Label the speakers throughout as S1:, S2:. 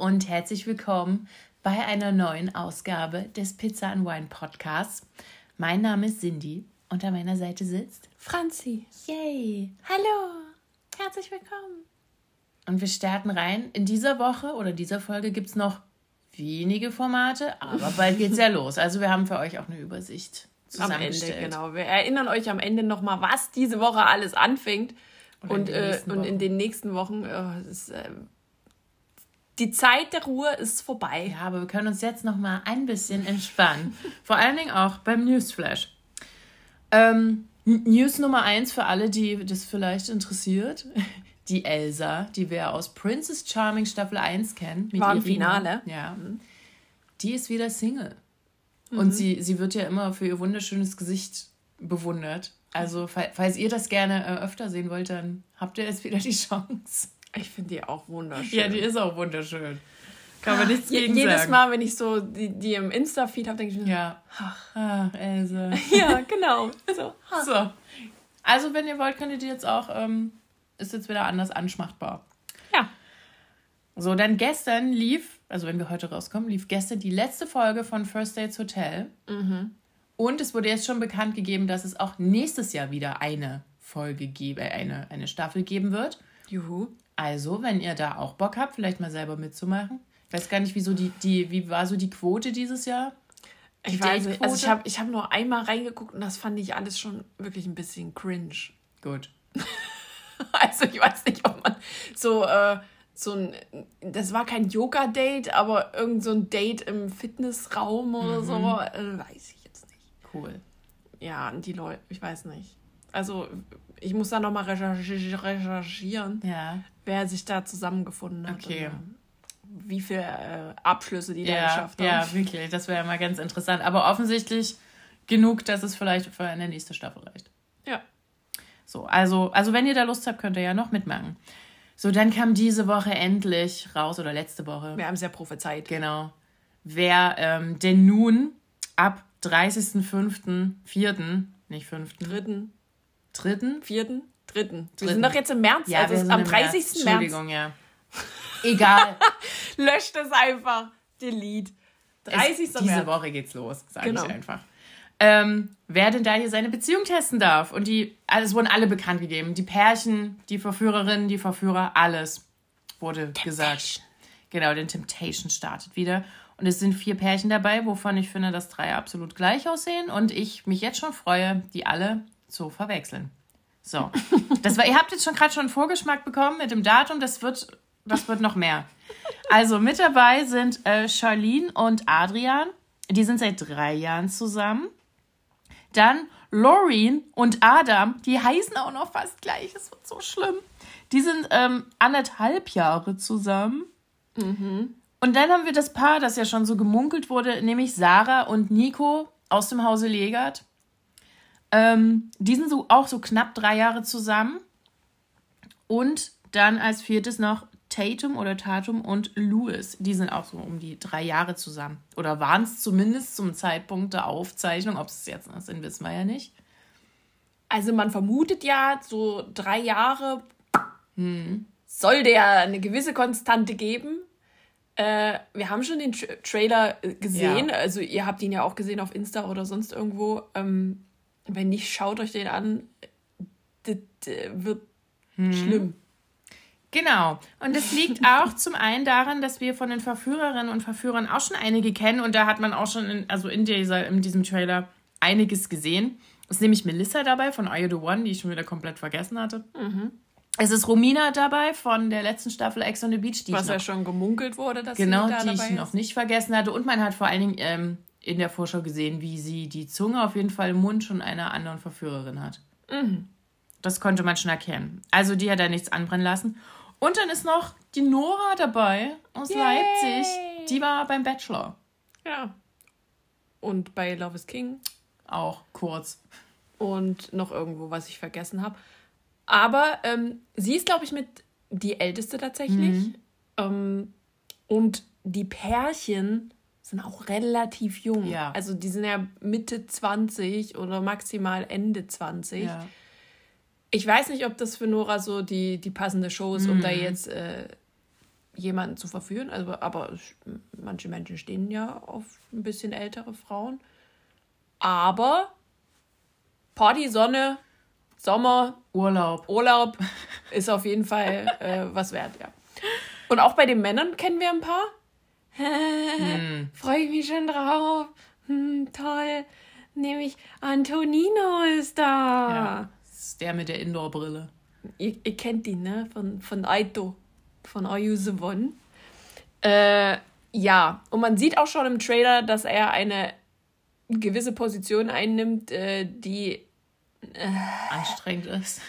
S1: Und herzlich willkommen bei einer neuen Ausgabe des Pizza and Wine Podcasts. Mein Name ist Cindy und an meiner Seite sitzt
S2: Franzi.
S1: Yay!
S2: Hallo, herzlich willkommen.
S1: Und wir starten rein. In dieser Woche oder dieser Folge gibt es noch wenige Formate, aber bald geht's ja los. Also wir haben für euch auch eine Übersicht
S2: Am Ende, genau. Wir erinnern euch am Ende nochmal, was diese Woche alles anfängt.
S1: Oder
S2: Und,
S1: in den
S2: äh,
S1: nächsten
S2: und in
S1: Wochen.
S2: den nächsten Wochen äh, ist, äh, die Zeit der Ruhe ist vorbei.
S1: Ja, aber wir können uns jetzt noch mal ein bisschen entspannen. Vor allen Dingen auch beim Newsflash. Ähm, News Nummer eins für alle, die das vielleicht interessiert. Die Elsa, die wir aus Princess Charming Staffel 1 kennen. Mit
S2: War im. Finale.
S1: Ja. Die ist wieder Single. Und sie, sie wird ja immer für ihr wunderschönes Gesicht bewundert. Also, fall- falls ihr das gerne äh, öfter sehen wollt, dann habt ihr jetzt wieder die Chance.
S2: Ich finde die auch wunderschön.
S1: Ja, die ist auch wunderschön. Kann man nichts
S2: Je
S1: gegen
S2: jedes
S1: sagen.
S2: Mal, wenn ich so die, die im Insta-Feed habe, denke ich mir,
S1: Ja. Ach, Elsa.
S2: ja, genau. So.
S1: So. Also, wenn ihr wollt, könnt ihr die jetzt auch, ähm, ist jetzt wieder anders anschmachtbar.
S2: Ja.
S1: So, dann gestern lief, also wenn wir heute rauskommen, lief gestern die letzte Folge von First Dates Hotel. Und es wurde jetzt schon bekannt gegeben, dass es auch nächstes Jahr wieder eine Folge gebe, eine, eine Staffel geben wird.
S2: Juhu.
S1: Also, wenn ihr da auch Bock habt, vielleicht mal selber mitzumachen. Ich weiß gar nicht, wieso die, die, wie war so die Quote dieses Jahr?
S2: Ich
S1: Die
S2: weiß nicht. Also ich habe ich hab nur einmal reingeguckt und das fand ich alles schon wirklich ein bisschen cringe.
S1: Gut.
S2: Also ich weiß nicht, ob man so, äh, so ein, das war kein Yoga-Date, aber irgend so ein Date im Fitnessraum oder so, äh, weiß ich jetzt nicht.
S1: Cool.
S2: Ja, und die Leute, ich weiß nicht. Also ich muss da nochmal recherchi recherchieren,
S1: Ja.
S2: wer sich da zusammengefunden hat.
S1: Okay.
S2: Und, äh, wie viele äh, Abschlüsse die da
S1: Ja,
S2: geschafft haben.
S1: ja, wirklich. Das wäre ja mal ganz interessant. Aber offensichtlich genug, dass es vielleicht für eine nächste Staffel reicht.
S2: ja.
S1: So, also, also wenn ihr da Lust habt, könnt ihr ja noch mitmachen. So, dann kam diese Woche endlich raus, oder letzte Woche,
S2: Wir haben es ja prophezeit.
S1: genau, wer ähm, denn nun ab 30.05., nicht 5.,
S2: Dritten,
S1: 3.,
S2: vierten, dritten. Wir
S1: Dritten.
S2: sind doch jetzt im März,
S1: ja,
S2: also
S1: wir
S2: am
S1: im
S2: 30. März.
S1: Entschuldigung, ja. Egal.
S2: Löscht es einfach. Delete. 30.
S1: Es, diese
S2: März.
S1: Woche geht's los, sage
S2: Genau.
S1: ich einfach. Ähm, wer denn da hier seine Beziehung testen darf. Und die, also es wurden alle bekannt gegeben. Die Pärchen, die Verführerinnen, die Verführer, alles wurde gesagt. Genau, den Temptation startet wieder. Und es sind vier Pärchen dabei, wovon ich finde, dass drei absolut gleich aussehen. Und ich mich jetzt schon freue, die alle zu verwechseln. So. Das war, ihr habt jetzt schon gerade schon einen Vorgeschmack bekommen mit dem Datum. Das wird, das wird noch mehr. Also mit dabei sind äh, Charlene und Adrian. Die sind seit drei Jahren zusammen. Dann Laureen und Adam, die heißen auch noch fast gleich. Es wird so schlimm. Die sind ähm, anderthalb Jahre zusammen. Und dann haben wir das Paar, das ja schon so gemunkelt wurde, nämlich Sarah und Nico aus dem Hause Legert. Ähm, die sind so auch so knapp drei Jahre zusammen. Und dann als viertes noch Tatum oder Tatum und Lewis. Die sind auch so um die drei Jahre zusammen. Oder waren es zumindest zum Zeitpunkt der Aufzeichnung. Ob es jetzt noch sind, wissen wir ja nicht.
S2: Also man vermutet ja, so drei Jahre soll der eine gewisse Konstante geben. Äh, wir haben schon den Tra Trailer äh, gesehen.
S1: Ja.
S2: Also ihr habt ihn ja auch gesehen auf Insta oder sonst irgendwo. Ähm, wenn nicht, schaut euch den an. Das äh, wird schlimm.
S1: Genau. Und es liegt auch zum einen daran, dass wir von den Verführerinnen und Verführern auch schon einige kennen. Und da hat man auch schon in, also in, dieser, in diesem Trailer einiges gesehen. Es ist nämlich Melissa dabei von Are You the One, die ich schon wieder komplett vergessen hatte. Es ist Romina dabei von der letzten Staffel Ex on the Beach, die
S2: Was ja schon gemunkelt wurde, dass
S1: genau,
S2: sie da
S1: die
S2: dabei
S1: ich
S2: ist.
S1: noch nicht vergessen hatte. Und man hat vor allen Dingen ähm, in der Vorschau gesehen, wie sie die Zunge auf jeden Fall im Mund schon einer anderen Verführerin hat. Das konnte man schon erkennen. Also die hat da nichts anbrennen lassen. Und dann ist noch die Nora dabei aus
S2: Yay!
S1: Leipzig. Die war beim Bachelor.
S2: Ja. und bei Love is King.
S1: Auch kurz.
S2: Und noch irgendwo, was ich vergessen habe. Aber ähm, sie ist, glaube ich, mit die älteste tatsächlich.
S1: Mhm.
S2: Ähm, und die Pärchen sind auch relativ jung.
S1: Ja.
S2: Also die sind ja Mitte 20 oder maximal Ende 20.
S1: Ja.
S2: Ich weiß nicht, ob das für Nora so die, die passende Show ist, um da
S1: Mhm.
S2: jetzt äh, jemanden zu verführen. Also, aber manche Menschen stehen ja auf ein bisschen ältere Frauen. Aber Party, Sonne, Sommer,
S1: Urlaub.
S2: Urlaub ist auf jeden Fall äh, was wert, ja. Und auch bei den Männern kennen wir ein paar. Freue ich mich schon drauf. Hm, toll. Nämlich Antonino ist da.
S1: Ja. Das ist der mit der Indoor-Brille.
S2: Ihr, ihr kennt ihn, ne? Von, von Aito. Von Ayuse One. Äh, ja, und man sieht auch schon im Trailer, dass er eine gewisse Position einnimmt, äh, die
S1: Anstrengend ist.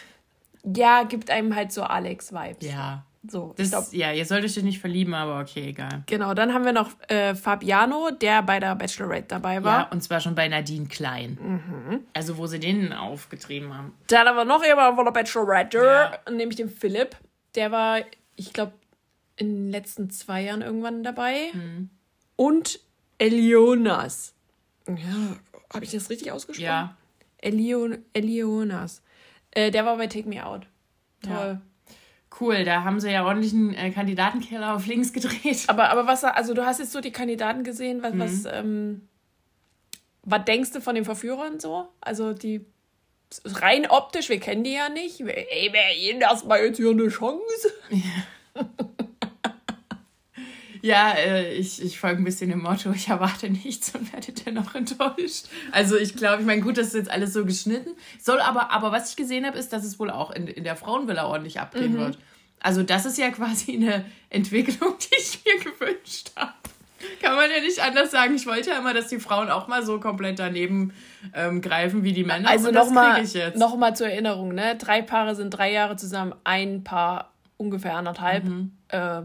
S2: ja, gibt einem halt so Alex-Vibes.
S1: Ja.
S2: So,
S1: Das,
S2: glaub,
S1: ja, ihr solltet euch nicht verlieben, aber okay, egal.
S2: genau. Dann haben wir noch äh, Fabiano, der bei der Bachelorette dabei war.
S1: Ja, und zwar schon bei Nadine Klein. Also, wo sie den aufgetrieben haben.
S2: Dann haben wir noch jemanden von der Bachelorette,
S1: Ja.
S2: nämlich den Philipp. Der war, ich glaube, in den letzten zwei Jahren irgendwann dabei.
S1: Mhm.
S2: Und Elionas. Ja, habe ich das richtig ausgesprochen?
S1: Ja.
S2: Elion, Elionas. Äh, der war bei Take Me Out. Toll.
S1: Cool, da haben sie ja ordentlich einen äh, Kandidatenkeller auf links gedreht.
S2: Aber, aber was, also du hast jetzt so die Kandidaten gesehen,
S1: Mhm.
S2: was, was, ähm, was denkst du von den Verführern so? Also die rein optisch, wir kennen die ja nicht. Ey, wer ihnen erstmal jetzt hier eine Chance?
S1: Ja, äh, ich, ich folge ein bisschen dem Motto, ich erwarte nichts und werde dennoch enttäuscht. Also ich glaube, ich meine, gut, das ist jetzt alles so geschnitten. Soll aber, aber was ich gesehen habe, ist, dass es wohl auch in, in der Frauenvilla ordentlich abgehen wird. Also das ist ja quasi eine Entwicklung, die ich mir gewünscht habe. Kann man ja nicht anders sagen. Ich wollte ja immer, dass die Frauen auch mal so komplett daneben ähm, greifen wie die Männer.
S2: Also nochmal noch mal zur Erinnerung, ne? Drei Paare sind drei Jahre zusammen, ein Paar ungefähr anderthalb.
S1: Mhm.
S2: Äh,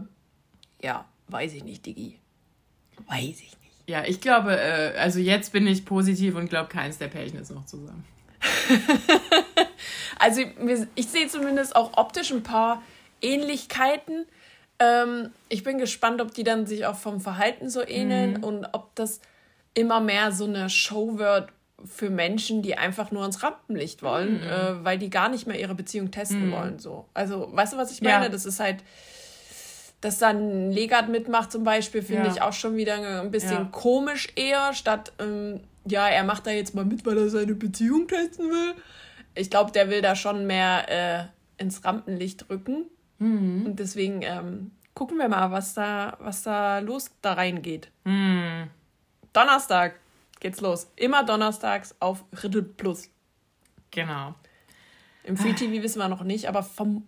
S2: ja, weiß ich nicht, Digi. Weiß ich nicht.
S1: Ja, ich glaube, äh, also jetzt bin ich positiv und glaube, keins der Pärchen ist noch zusammen.
S2: Also ich sehe zumindest auch optisch ein paar Ähnlichkeiten. Ähm, ich bin gespannt, ob die dann sich auch vom Verhalten so ähneln und ob das immer mehr so eine Show wird für Menschen, die einfach nur ins Rampenlicht wollen, äh, weil die gar nicht mehr ihre Beziehung testen wollen. So. Also, weißt du, was ich meine?
S1: Ja.
S2: Das ist halt, dass dann Legat mitmacht zum Beispiel, finde
S1: Ja.
S2: ich auch schon wieder ein bisschen
S1: Ja.
S2: komisch eher, statt, ähm, ja, er macht da jetzt mal mit, weil er seine Beziehung testen will. Ich glaube, der will da schon mehr äh, ins Rampenlicht rücken.
S1: Mhm.
S2: Und deswegen ähm, gucken wir mal, was da, was da los da reingeht.
S1: Hm.
S2: Donnerstag geht's los. Immer donnerstags auf Riddle Plus.
S1: Genau.
S2: Im Free TV wissen wir noch nicht, aber vom,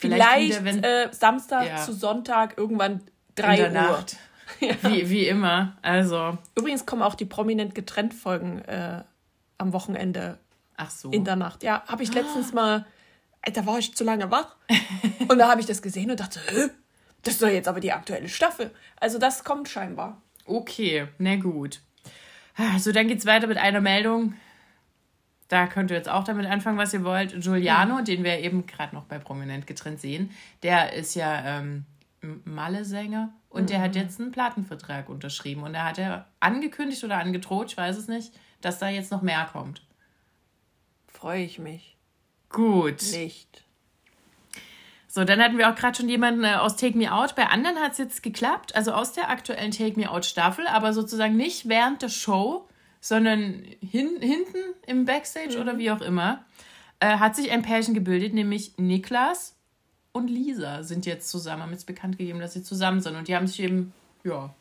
S1: Vielleicht
S2: vielleicht,
S1: wieder, wenn-
S2: äh, Samstag
S1: Ja.
S2: zu Sonntag irgendwann
S1: In
S2: 3
S1: der
S2: Uhr.
S1: Nacht. Wie, wie immer. Also,
S2: Übrigens kommen auch die prominent getrennt Folgen äh, am Wochenende
S1: ach so.
S2: in der Nacht. Ja, habe ich letztens mal, da war ich zu lange wach. und da habe ich das gesehen und dachte, das ist doch jetzt aber die aktuelle Staffel. Also das kommt scheinbar.
S1: Okay, na gut. So, dann geht's weiter mit einer Meldung. Da könnt ihr jetzt auch damit anfangen, was ihr wollt. Giuliano, den wir eben gerade noch bei Prominent getrennt sehen, der ist ja ähm, Malle-Sänger und der hat jetzt einen Plattenvertrag unterschrieben. Und da hat er angekündigt oder angedroht, ich weiß es nicht, dass da jetzt noch mehr kommt.
S2: Freue ich mich
S1: Gut.
S2: nicht.
S1: So, dann hatten wir auch gerade schon jemanden äh, aus Take Me Out. Bei anderen hat es jetzt geklappt, also aus der aktuellen Take Me Out Staffel, aber sozusagen nicht während der Show, sondern hin, hinten im Backstage oder wie auch immer, äh, hat sich ein Pärchen gebildet, nämlich Niklas und Lisa sind jetzt zusammen, haben jetzt bekannt gegeben, dass sie zusammen sind und die haben sich eben, ja,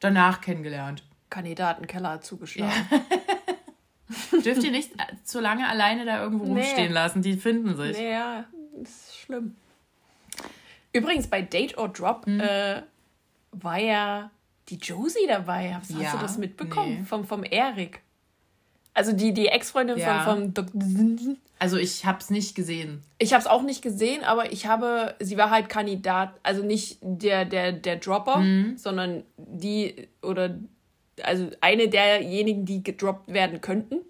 S1: danach kennengelernt.
S2: Kandidatenkeller zugeschlagen.
S1: Dürft ihr nicht äh, zu lange alleine da irgendwo
S2: Nee.
S1: rumstehen lassen, die finden sich.
S2: Naja, das ist schlimm. Übrigens, bei Date or Drop
S1: Hm.
S2: äh, war ja die Josie dabei. Hast, hast
S1: Ja,
S2: du das mitbekommen?
S1: nee.
S2: Vom, vom Erik. Also die, die Ex-Freundin
S1: Ja.
S2: von, vom Dr. Zinsen.
S1: Also ich hab's nicht gesehen.
S2: Ich habe es auch nicht gesehen, aber ich habe, sie war halt Kandidat, also nicht der, der, der Dropper,
S1: Mhm.
S2: sondern die oder also eine derjenigen, die gedroppt werden könnten.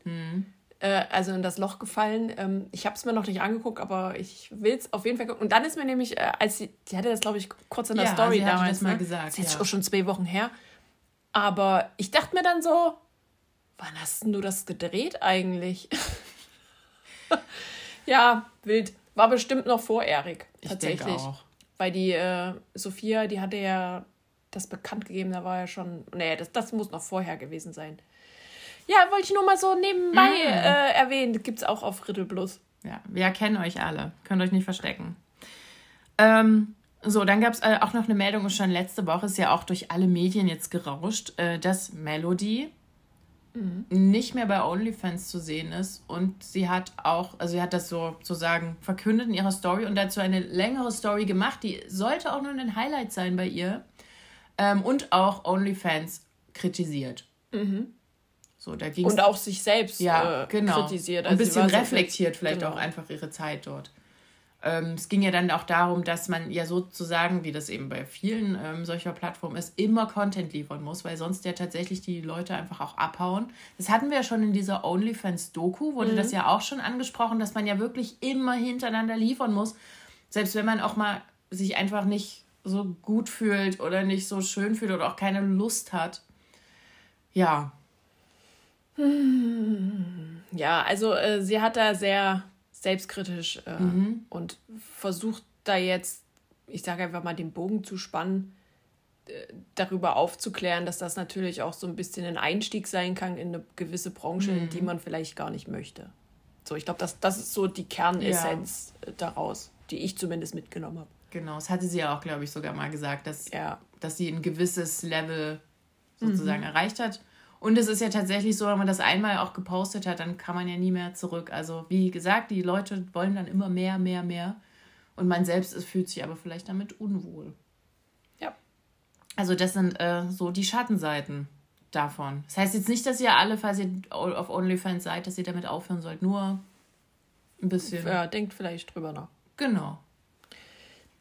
S2: Äh, also in das Loch gefallen. Ähm, ich habe es mir noch nicht angeguckt, aber ich will es auf jeden Fall gucken. Und dann ist mir nämlich, äh, als sie, die hatte das, glaube ich, kurz in der
S1: Ja,
S2: Story
S1: sie hatte
S2: damals.
S1: das mal
S2: ne?
S1: gesagt,
S2: Das ist jetzt
S1: ja.
S2: auch schon zwei Wochen her. Aber ich dachte mir dann so, wann hast denn du das gedreht eigentlich? ja, wild. War bestimmt noch vor Erik.
S1: Ich
S2: Tatsächlich.
S1: denke auch.
S2: Weil die äh, Sophia, die hatte ja das bekannt gegeben, da war ja schon. Nee, das, das muss noch vorher gewesen sein. Ja, wollte ich nur mal so nebenbei
S1: Mm.
S2: äh, erwähnen. Gibt es auch auf Riddle Plus.
S1: Ja, wir kennen euch alle. Könnt euch nicht verstecken. Ähm, so, dann gab es äh, auch noch eine Meldung, schon letzte Woche, ist ja auch durch alle Medien jetzt gerauscht, äh, dass Melody nicht mehr bei OnlyFans zu sehen ist. Und sie hat auch, also sie hat das so sozusagen verkündet in ihrer Story und dazu eine längere Story gemacht, die sollte auch nur ein Highlight sein bei ihr. Ähm, und auch OnlyFans kritisiert. So, da ging
S2: Und auch sich selbst
S1: ja,
S2: äh,
S1: genau.
S2: kritisiert.
S1: Ein
S2: Also sie
S1: bisschen
S2: war so-
S1: reflektiert vielleicht
S2: genau.
S1: auch einfach ihre Zeit dort. Ähm, es ging ja dann auch darum, dass man ja sozusagen, wie das eben bei vielen ähm, solcher Plattformen ist, immer Content liefern muss, weil sonst ja tatsächlich die Leute einfach auch abhauen. Das hatten wir ja schon in dieser OnlyFans-Doku, wurde
S2: Mhm.
S1: das ja auch schon angesprochen, dass man ja wirklich immer hintereinander liefern muss. Selbst wenn man auch mal sich einfach nicht so gut fühlt oder nicht so schön fühlt oder auch keine Lust hat. Ja,
S2: Ja, also äh, sie hat da sehr selbstkritisch äh,
S1: Mhm.
S2: und versucht da jetzt, ich sage einfach mal, den Bogen zu spannen, äh, darüber aufzuklären, dass das natürlich auch so ein bisschen ein Einstieg sein kann in eine gewisse Branche, in
S1: Mhm.
S2: die man vielleicht gar nicht möchte. So, ich glaube, das, das ist so die Kernessenz äh, daraus, die ich zumindest mitgenommen habe.
S1: Genau, das hatte sie ja auch, glaube ich, sogar mal gesagt, dass,
S2: Ja.
S1: dass sie ein gewisses Level sozusagen erreicht hat. Und es ist ja tatsächlich so, wenn man das einmal auch gepostet hat, dann kann man ja nie mehr zurück. Also wie gesagt, die Leute wollen dann immer mehr, mehr, mehr. Und man selbst ist, fühlt sich aber vielleicht damit unwohl.
S2: Ja.
S1: Also das sind äh, so die Schattenseiten davon. Das heißt jetzt nicht, dass ihr alle, falls ihr auf OnlyFans seid, dass ihr damit aufhören sollt. Nur ein bisschen.
S2: ja, denkt vielleicht drüber nach.
S1: Genau.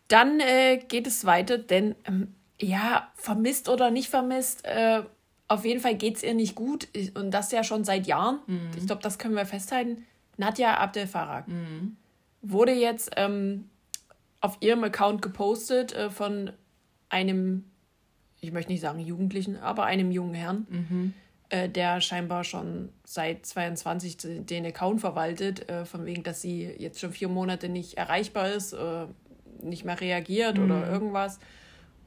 S2: Dann äh, geht es weiter, denn ähm, ja, vermisst oder nicht vermisst, äh, auf jeden Fall geht es ihr nicht gut und das ja schon seit Jahren. Ich glaube, das können wir festhalten. Nadja Abdel Farag wurde jetzt ähm, auf ihrem Account gepostet äh, von einem, ich möchte nicht sagen Jugendlichen, aber einem jungen Herrn, äh, der scheinbar schon seit 22 den Account verwaltet, äh, von wegen, dass sie jetzt schon vier Monate nicht erreichbar ist, äh, nicht mehr reagiert oder irgendwas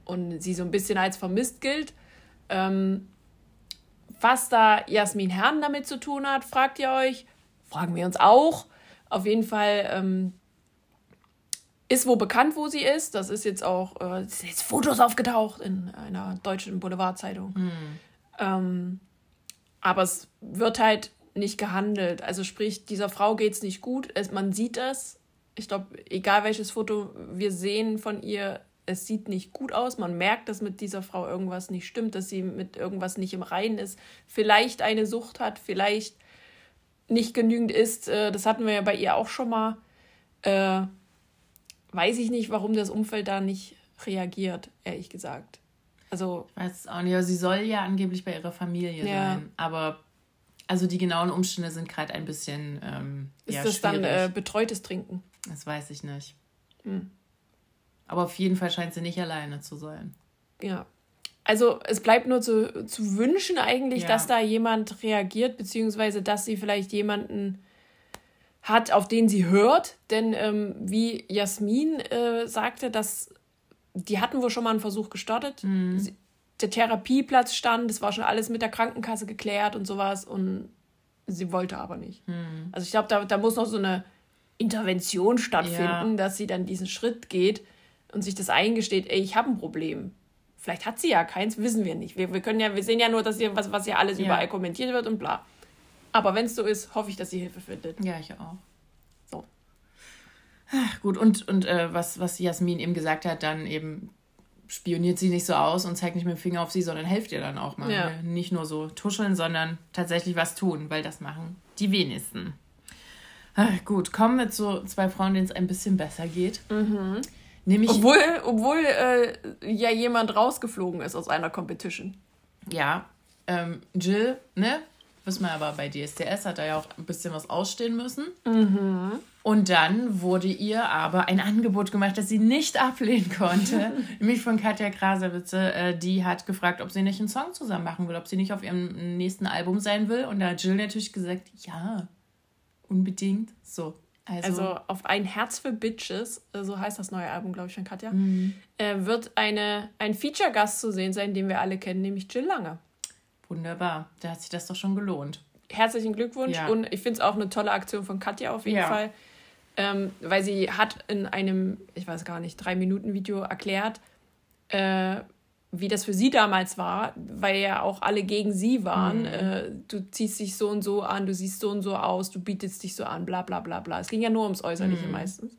S2: und sie so ein bisschen als vermisst gilt. Ähm, was da Jasmin Herrn damit zu tun hat, fragt ihr euch. Fragen wir uns auch. Auf jeden Fall ähm, ist wo bekannt, wo sie ist. Das ist jetzt auch, äh, es sind jetzt Fotos aufgetaucht in einer deutschen Boulevardzeitung. Ähm, aber es wird halt nicht gehandelt. Also sprich, dieser Frau geht es nicht gut. Es, man sieht es. Ich glaube, egal welches Foto wir sehen von ihr, es sieht nicht gut aus. Man merkt, dass mit dieser Frau irgendwas nicht stimmt, dass sie mit irgendwas nicht im Reinen ist. Vielleicht eine Sucht hat, vielleicht nicht genügend isst. Äh, Das hatten wir ja bei ihr auch schon mal. Äh, weiß ich nicht, warum das Umfeld da nicht reagiert, ehrlich gesagt. Also,
S1: Ich weiß auch nicht. Sie soll ja angeblich bei ihrer Familie
S2: Ja.
S1: sein. Aber also die genauen Umstände sind gerade ein bisschen ähm,
S2: ist
S1: ja,
S2: das dann
S1: schwierig.
S2: äh, betreutes Trinken?
S1: das weiß ich nicht.
S2: Hm.
S1: Aber auf jeden Fall scheint sie nicht alleine zu sein.
S2: Ja. Also es bleibt nur zu, zu wünschen eigentlich,
S1: Ja.
S2: dass da jemand reagiert, beziehungsweise dass sie vielleicht jemanden hat, auf den sie hört. Denn ähm, wie Jasmin äh, sagte, dass die hatten wohl schon mal einen Versuch gestartet. Sie, der Therapieplatz stand, es war schon alles mit der Krankenkasse geklärt und sowas und sie wollte aber nicht. Also ich glaube, da, da muss noch so eine Intervention stattfinden,
S1: Ja.
S2: dass sie dann diesen Schritt geht und sich das eingesteht, ey, ich habe ein Problem. Vielleicht hat sie ja keins, wissen wir nicht. Wir, wir können ja, wir sehen ja nur, dass hier, was, was hier alles
S1: Ja.
S2: überall kommentiert wird und bla. Aber wenn es so ist, hoffe ich, dass sie Hilfe findet.
S1: Ja, ich auch.
S2: So.
S1: Ach, gut, und, und äh, was, was Jasmin eben gesagt hat, dann eben spioniert sie nicht so aus und zeigt nicht mit dem Finger auf sie, sondern helft ihr dann auch mal.
S2: Ja.
S1: Ne? Nicht nur so tuscheln, sondern tatsächlich was tun, weil das machen die wenigsten. Ach, gut, kommen wir zu zwei Frauen, denen es ein bisschen besser geht. Nämlich,
S2: Obwohl, obwohl äh, ja jemand rausgeflogen ist aus einer Competition.
S1: ja, ähm, Jill, ne? Wissen wir aber bei DSDS hat er ja auch ein bisschen was ausstehen müssen.
S2: Mhm.
S1: Und dann wurde ihr aber ein Angebot gemacht, das sie nicht ablehnen konnte. nämlich von Katja Krasavitze. Äh, die hat gefragt, ob sie nicht einen Song zusammen machen will, ob sie nicht auf ihrem nächsten Album sein will. Und da hat Jill natürlich gesagt, ja, unbedingt. So.
S2: Also, also auf ein Herz für Bitches, äh, so heißt das neue Album, glaube ich, von Katja,
S1: Mhm.
S2: äh, wird eine, ein Feature-Gast zu sehen sein, den wir alle kennen, nämlich Jill Lange.
S1: Wunderbar. Da hat sich das doch schon gelohnt.
S2: Herzlichen Glückwunsch
S1: Ja.
S2: und ich finde es auch eine tolle Aktion von Katja auf jeden
S1: Ja.
S2: Fall, ähm, weil sie hat in einem, ich weiß gar nicht, drei Minuten Video erklärt, äh, wie das für sie damals war, weil ja auch alle gegen sie waren.
S1: Mhm.
S2: Äh, du ziehst dich so und so an, du siehst so und so aus, du bietest dich so an, bla bla bla bla. Es ging ja nur ums Äußerliche
S1: Mhm.
S2: meistens.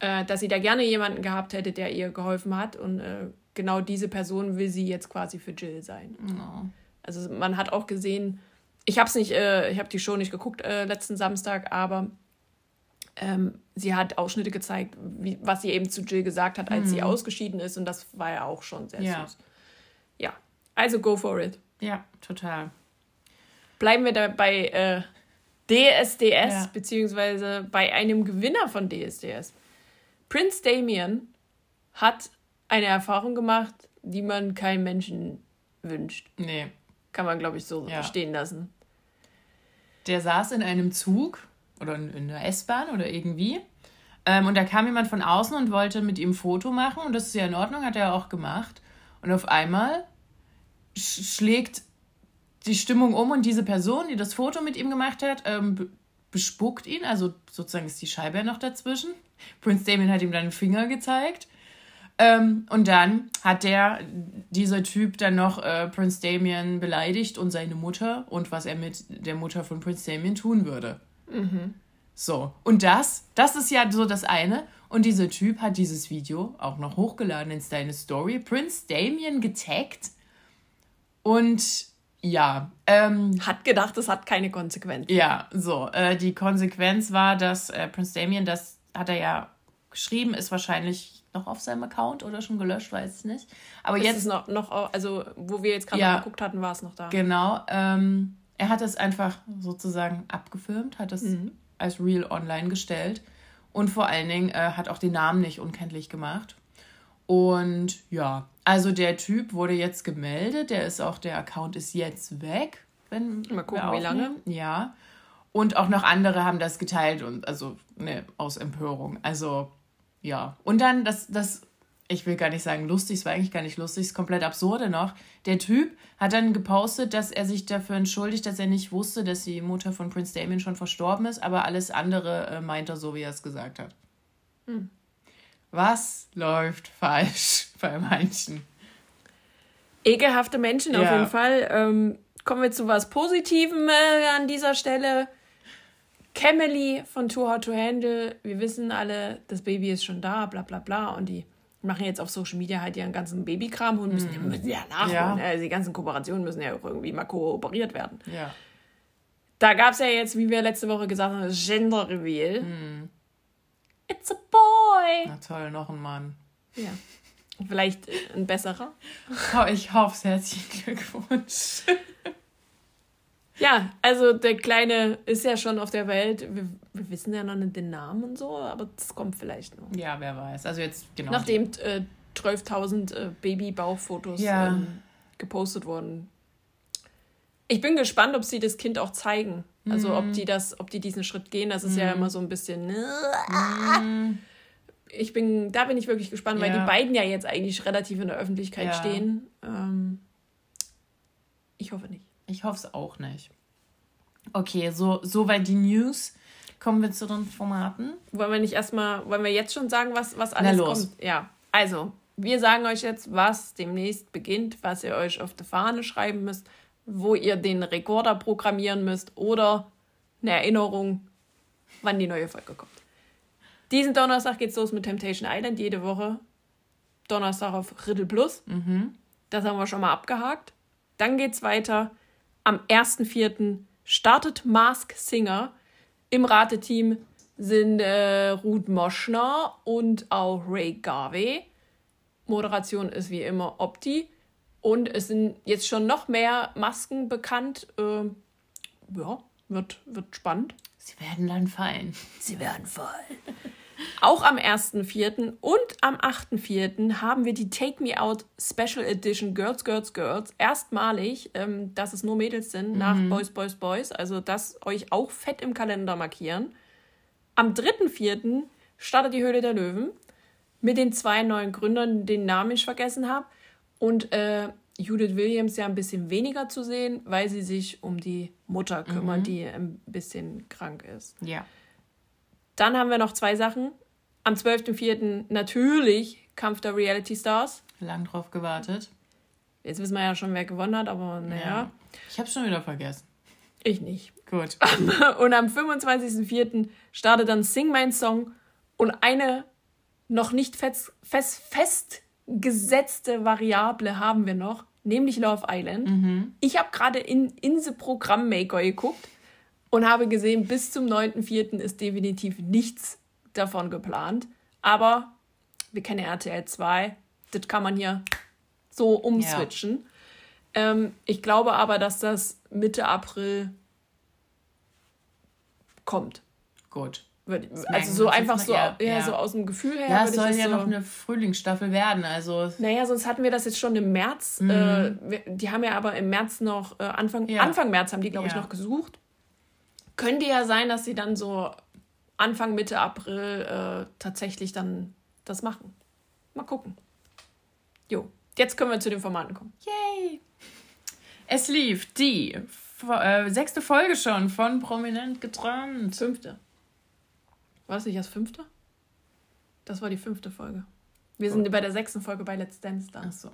S2: Äh, dass sie da gerne jemanden gehabt hätte, der ihr geholfen hat und äh, genau diese Person will sie jetzt quasi für Jill sein.
S1: Oh.
S2: Also man hat auch gesehen, ich habe es nicht, äh, ich habe die Show nicht geguckt äh, letzten Samstag, aber ähm, sie hat Ausschnitte gezeigt, wie, was sie eben zu Jill gesagt hat, als sie ausgeschieden ist und das war ja auch schon sehr
S1: Ja.
S2: süß. Ja, also go for it.
S1: Ja, total.
S2: Bleiben wir da bei äh, DSDS,
S1: Ja.
S2: beziehungsweise bei einem Gewinner von DSDS. Prince Damien hat eine Erfahrung gemacht, die man keinem Menschen wünscht.
S1: Nee.
S2: Kann man, glaube ich, so
S1: Ja.
S2: stehen lassen.
S1: Der saß in einem Zug oder in, in der S-Bahn oder irgendwie. Ähm, und da kam jemand von außen und wollte mit ihm ein Foto machen. Und das ist ja in Ordnung, hat er auch gemacht. Und auf einmal sch schlägt die Stimmung um und diese Person, die das Foto mit ihm gemacht hat, ähm, be- bespuckt ihn. Also sozusagen ist die Scheibe ja noch dazwischen. Prince Damien hat ihm dann einen Finger gezeigt. Ähm, und dann hat der, dieser Typ dann noch äh, Prince Damien beleidigt und seine Mutter und was er mit der Mutter von Prince Damien tun würde. So, und das, das ist ja so das eine. Und dieser Typ hat dieses Video auch noch hochgeladen in seine Story, Prince Damien getaggt. Und ja, ähm,
S2: Hat gedacht, es hat keine Konsequenz.
S1: ja, so. Äh, die Konsequenz war, dass äh, Prince Damien, das hat er ja geschrieben, ist wahrscheinlich noch auf seinem Account oder schon gelöscht, weiß ich nicht. Aber
S2: Ist
S1: jetzt
S2: noch, noch, also wo wir jetzt gerade
S1: Ja.
S2: geguckt hatten, war es noch da.
S1: Genau. Ähm, er hat es einfach sozusagen abgefilmt, hat es als Real online gestellt und vor allen Dingen äh, hat auch den Namen nicht unkenntlich gemacht. Und ja, also der Typ wurde jetzt gemeldet, der ist auch, der Account ist jetzt weg. Wenn
S2: Mal gucken, wie lange.
S1: Ja. Und auch noch andere haben das geteilt und also ne, aus Empörung. Also ja. Und dann das, das, ich will gar nicht sagen lustig, es war eigentlich gar nicht lustig, es ist komplett absurde noch. Der Typ hat dann gepostet, dass er sich dafür entschuldigt, dass er nicht wusste, dass die Mutter von Prince Damien schon verstorben ist, aber alles andere äh, meint er so, wie er es gesagt hat. Was läuft falsch bei manchen?
S2: Ekelhafte Menschen auf
S1: Ja.
S2: jeden Fall. Ähm, kommen wir zu was Positivem äh, an dieser Stelle. Camely von Too Hot to Handle. Wir wissen alle, das Baby ist schon da, bla bla bla. Und die machen jetzt auf Social Media halt ihren ganzen Babykram und müssen, müssen ja nachholen.
S1: Ja.
S2: Also die ganzen Kooperationen müssen ja auch irgendwie mal kooperiert werden.
S1: Ja.
S2: Da gab es ja jetzt, wie wir letzte Woche gesagt haben, das Gender Reveal.
S1: Hm.
S2: It's a boy.
S1: Na toll, noch ein Mann.
S2: Ja. Vielleicht ein besserer.
S1: Oh, ich hoffe es. Herzlichen Glückwunsch.
S2: Ja, also der Kleine ist ja schon auf der Welt. Wir, wir wissen ja noch nicht den Namen und so, aber das kommt vielleicht noch.
S1: Ja, wer weiß. Also jetzt genau.
S2: Nachdem äh, 12.000 äh, Babybauchfotos
S1: Ja.
S2: ähm, gepostet wurden. Ich bin gespannt, ob sie das Kind auch zeigen. Also
S1: Mhm.
S2: ob die das, ob die diesen Schritt gehen. Das ist ja immer so ein bisschen. ne, Ich bin, da bin ich wirklich gespannt, weil
S1: Ja.
S2: die beiden ja jetzt eigentlich relativ in der Öffentlichkeit
S1: Ja.
S2: stehen. Ähm, ich hoffe nicht.
S1: Ich hoffe es auch nicht. Okay, so soweit die News. Kommen wir zu den Formaten.
S2: Wollen wir nicht erstmal, wollen wir jetzt schon sagen, was, was alles
S1: los.
S2: kommt? Ja, also, wir sagen euch jetzt, was demnächst beginnt, was ihr euch auf die Fahne schreiben müsst, wo ihr den Rekorder programmieren müsst oder eine Erinnerung, wann die neue Folge kommt. Diesen Donnerstag geht's los mit Temptation Island, jede Woche. Donnerstag auf Riddle Plus. Das haben wir schon mal abgehakt. Dann geht's weiter. Am 1.4. startet Mask Singer. Im Rateteam sind äh, Ruth Moschner und auch Ray Garvey. Moderation ist wie immer Opti. Und es sind jetzt schon noch mehr Masken bekannt. Äh, ja, wird, wird spannend.
S1: Sie werden dann fallen.
S2: Sie werden fallen. Auch am 1.4. und am 8.4. haben wir die Take Me Out Special Edition Girls, Girls, Girls. Erstmalig, ähm, dass es nur Mädels sind, nach Boys, Boys, Boys. Also das euch auch fett im Kalender markieren. Am 3.4. startet die Höhle der Löwen mit den zwei neuen Gründern, den Namen ich vergessen habe. Und äh, Judith Williams ja ein bisschen weniger zu sehen, weil sie sich um die Mutter kümmert, die ein bisschen krank ist.
S1: Ja.
S2: Dann haben wir noch zwei Sachen. Am 12.04. natürlich Kampf der Reality Stars.
S1: Lang drauf gewartet.
S2: Jetzt wissen wir ja schon, wer gewonnen hat, aber naja,
S1: Ich hab's schon wieder vergessen.
S2: ich nicht.
S1: Gut.
S2: Und am 25.04. startet dann Sing Mein Song und eine noch nicht fest, fest, festgesetzte Variable haben wir noch, nämlich Love Island. Ich habe gerade in Inse Programm Maker geguckt und habe gesehen, bis zum 9.04. ist definitiv nichts davon geplant. Aber wir kennen ja RTL 2, das kann man hier so umswitchen. Ähm, ich glaube aber, dass das Mitte April kommt.
S1: Gut.
S2: Also so einfach so,
S1: ja,
S2: ja,
S1: ja.
S2: so aus dem Gefühl her.
S1: Ja, es soll ja
S2: so,
S1: noch eine Frühlingsstaffel werden. Also
S2: Naja, sonst hatten wir das jetzt schon im März. Äh, wir- die haben ja aber im März noch, äh, Anfang,
S1: Mhm. Ja.
S2: Anfang März haben die, glaube ich,
S1: Ja.
S2: noch gesucht. Könnte ja sein, dass sie dann so Anfang, Mitte April äh, tatsächlich dann das machen. Mal gucken. Jo, jetzt können wir zu den Formaten kommen.
S1: Yay! Es lief die äh, sechste Folge schon von Prominent geträumt.
S2: Fünfte. War das nicht das fünfte? Das war die fünfte Folge. Wir sind bei der sechsten Folge bei Let's Dance dann.
S1: Achso.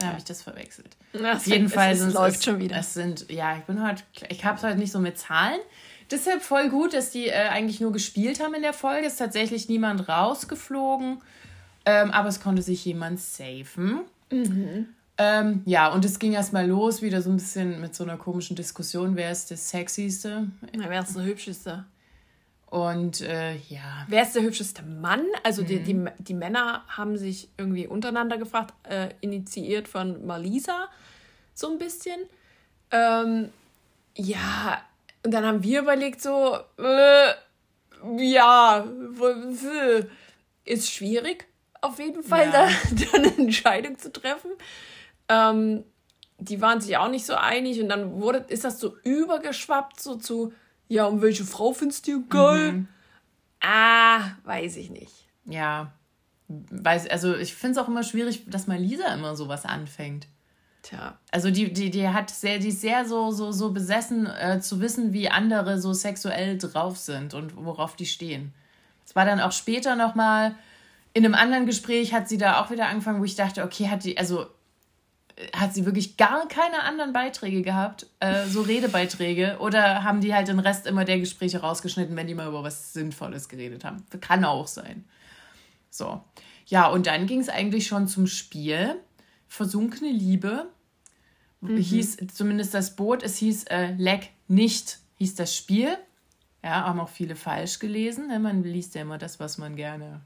S1: Da habe ich das verwechselt.
S2: Na,
S1: Auf jeden Fall
S2: es, läuft
S1: es,
S2: schon wieder.
S1: Es sind, ja, ich bin heute, ich habe es heute nicht so mit Zahlen. Deshalb voll gut, dass die äh, eigentlich nur gespielt haben in der Folge. Es ist tatsächlich niemand rausgeflogen. Ähm, aber es konnte sich jemand safen.
S2: Mhm.
S1: Ähm, ja, und es ging erstmal los, wieder so ein bisschen mit so einer komischen Diskussion, wer ist das Sexyste?
S2: Na, wer ist der hübscheste?
S1: Und äh, ja,
S2: Wer ist der hübscheste Mann? Also die, die, die Männer haben sich irgendwie untereinander gefragt, äh, initiiert von Malisa so ein bisschen. Ähm, ja, und dann haben wir überlegt so, äh, ja, ist schwierig auf jeden Fall
S1: Ja.
S2: da, da eine Entscheidung zu treffen. Ähm, die waren sich auch nicht so einig und dann wurde, ist das so übergeschwappt so zu, ja, und welche Frau findest du geil? Ah, weiß ich nicht.
S1: ja, weiß, also ich finde es auch immer schwierig, dass mal Lisa immer sowas anfängt.
S2: Tja,
S1: Also die, die, die hat sehr, die ist sehr so, so, so besessen äh, zu wissen, wie andere so sexuell drauf sind und worauf die stehen. Es war dann auch später nochmal, in einem anderen Gespräch hat sie da auch wieder angefangen, wo ich dachte, okay, hat die, also hat sie wirklich gar keine anderen Beiträge gehabt, äh, so Redebeiträge, oder haben die halt den Rest immer der Gespräche rausgeschnitten, wenn die mal über was Sinnvolles geredet haben? Kann auch sein. So. Ja, und dann ging es eigentlich schon zum Spiel. Versunkene Liebe hieß zumindest das Boot, es hieß äh, Leck nicht, hieß das Spiel. Ja, haben auch viele falsch gelesen. Ne? Man liest ja immer das, was man gerne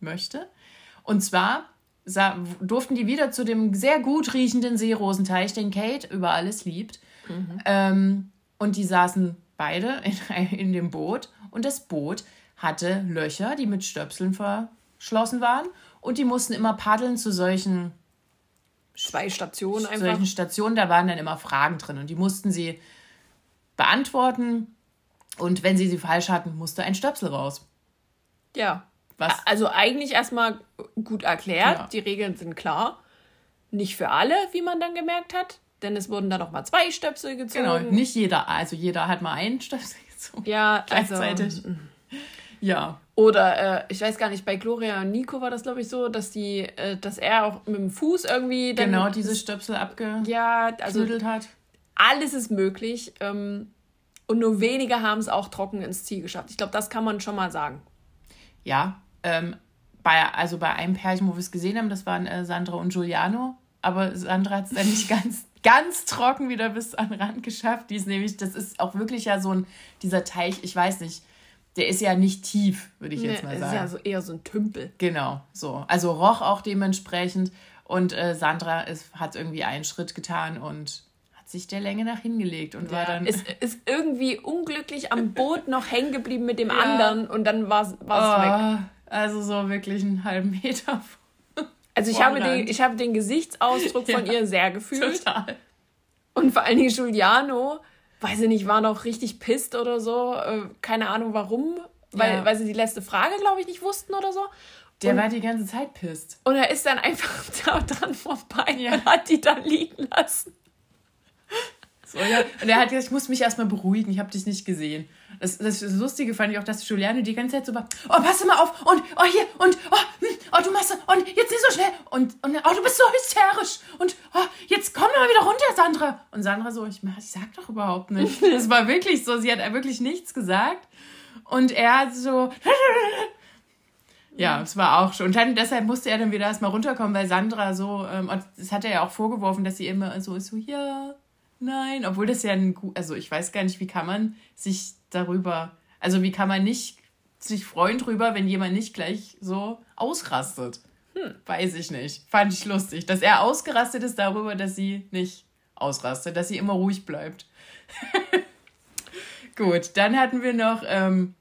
S1: möchte. Und zwar durften die wieder zu dem sehr gut riechenden Seerosenteich, den Kate über alles liebt. Ähm, und die saßen beide in, in dem Boot und das Boot hatte Löcher, die mit Stöpseln verschlossen waren. Und die mussten immer paddeln zu solchen
S2: zwei Stationen
S1: zu
S2: einfach.
S1: solchen Stationen, da waren dann immer Fragen drin und die mussten sie beantworten. Und wenn sie sie falsch hatten, musste ein Stöpsel raus.
S2: Ja.
S1: Was?
S2: Also eigentlich erstmal gut erklärt,
S1: Ja.
S2: die Regeln sind klar. Nicht für alle, wie man dann gemerkt hat, denn es wurden dann noch mal zwei Stöpsel gezogen.
S1: Genau, nicht jeder, also jeder hat mal einen Stöpsel gezogen.
S2: Ja, also,
S1: Gleichzeitig. Ja,
S2: Oder äh, ich weiß gar nicht, bei Gloria und Nico war das glaube ich so, dass die, äh, dass er auch mit dem Fuß irgendwie dann
S1: genau, diese Stöpsel abgeknüttelt
S2: ja, also
S1: hat.
S2: alles ist möglich ähm, und nur wenige haben es auch trocken ins Ziel geschafft. Ich glaube, das kann man schon mal sagen.
S1: Ja, ähm, bei, also bei einem Pärchen, wo wir es gesehen haben, das waren äh, Sandra und Giuliano. Aber Sandra hat es dann nicht ganz, ganz trocken wieder bis an den Rand geschafft. Die ist nämlich, das ist auch wirklich ja so ein, dieser Teich, ich weiß nicht, der ist ja nicht tief, würde ich jetzt
S2: Nee,
S1: mal
S2: es
S1: sagen.
S2: ist ja so eher so ein Tümpel.
S1: Genau, so. Also roch auch dementsprechend. Und äh, Sandra hat irgendwie einen Schritt getan und hat sich der Länge nach hingelegt und ja, war dann.
S2: Ist, ist irgendwie unglücklich am Boot noch hängen geblieben mit dem ja. anderen und dann war es oh, weg.
S1: Also so wirklich einen halben Meter.
S2: Also ich habe, den, ich habe den Gesichtsausdruck von ihr sehr gefühlt. Total. Und vor allen Dingen Giuliano, weiß ich nicht, war noch richtig pisst oder so. Äh, keine Ahnung warum. Weil, ja. weil sie die letzte Frage, glaube ich, nicht wussten oder so.
S1: Der und, war die ganze Zeit pisst.
S2: Und er ist dann einfach da dran vorbei ja. und hat die da liegen lassen.
S1: So, ja. Und er hat gesagt, ich muss mich erstmal beruhigen, ich habe dich nicht gesehen. Das, das, Lustige fand ich auch, dass Giuliano die ganze Zeit so war, oh, pass mal auf und, oh, hier, und, oh, hm, oh, du machst, und jetzt nicht so schnell, und, und, oh, du bist so hysterisch, und, oh, jetzt komm doch mal wieder runter, Sandra. Und Sandra so, ich, ich sag doch überhaupt nicht. Das war wirklich so, sie hat wirklich nichts gesagt. Und er so, ja, es war auch schon. Und dann, deshalb musste er dann wieder erstmal runterkommen, weil Sandra so, ähm, und das hat er ja auch vorgeworfen, dass sie immer so ist, so, ja, nein, obwohl das ja ein, also ich weiß gar nicht, wie kann man sich darüber, also wie kann man nicht sich freuen drüber, wenn jemand nicht gleich so ausrastet? Hm, weiß ich nicht. Fand ich lustig, dass er ausgerastet ist darüber, dass sie nicht ausrastet, dass sie immer ruhig bleibt. Gut, dann hatten wir noch, ähm,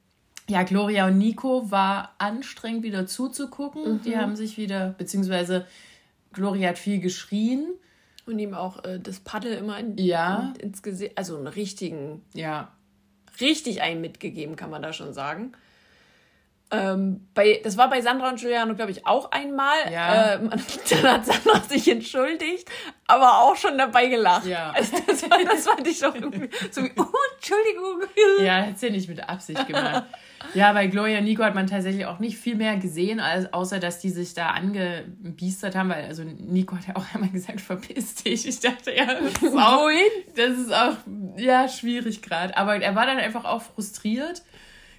S1: ja, Gloria und Nico war anstrengend wieder zuzugucken. Mhm. Die haben sich wieder, beziehungsweise Gloria hat viel geschrien.
S2: Und ihm auch äh, das Paddel immer in, ja. in, ins Gesicht, also einen richtigen, ja. richtig einen mitgegeben, kann man da schon sagen. Ähm, bei, das war bei Sandra und Giuliano, glaube ich, auch einmal. Ja. Ähm, dann hat Sandra sich entschuldigt, aber auch schon dabei gelacht. Ja. Also das, war, das fand ich doch irgendwie so wie, oh, Entschuldigung.
S1: Ja, hat sie ja nicht mit Absicht gemacht. Ja, bei Gloria und Nico hat man tatsächlich auch nicht viel mehr gesehen, als, außer dass die sich da angebiestert haben, weil also Nico hat ja auch einmal gesagt, verpiss dich. Ich dachte, ja, das ist auch, das ist auch ja, schwierig gerade. Aber er war dann einfach auch frustriert.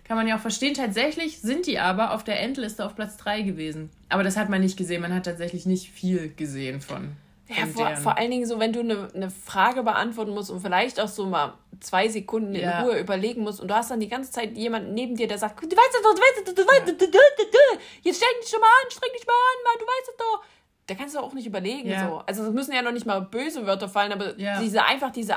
S1: Kann man ja auch verstehen. Tatsächlich sind die aber auf der Endliste auf Platz 3 gewesen. Aber das hat man nicht gesehen. Man hat tatsächlich nicht viel gesehen von
S2: ja, vor, vor, allen Dingen so, wenn du eine, eine Frage beantworten musst und vielleicht auch so mal zwei Sekunden in ja. Ruhe überlegen musst und du hast dann die ganze Zeit jemanden neben dir, der sagt, du weißt es doch, du weißt es doch, du weißt es doch, jetzt streng dich schon mal an, streng dich mal an, Mann, du weißt es doch. Da kannst du auch nicht überlegen. Ja. So. Also es müssen ja noch nicht mal böse Wörter fallen, aber ja. diese einfach diese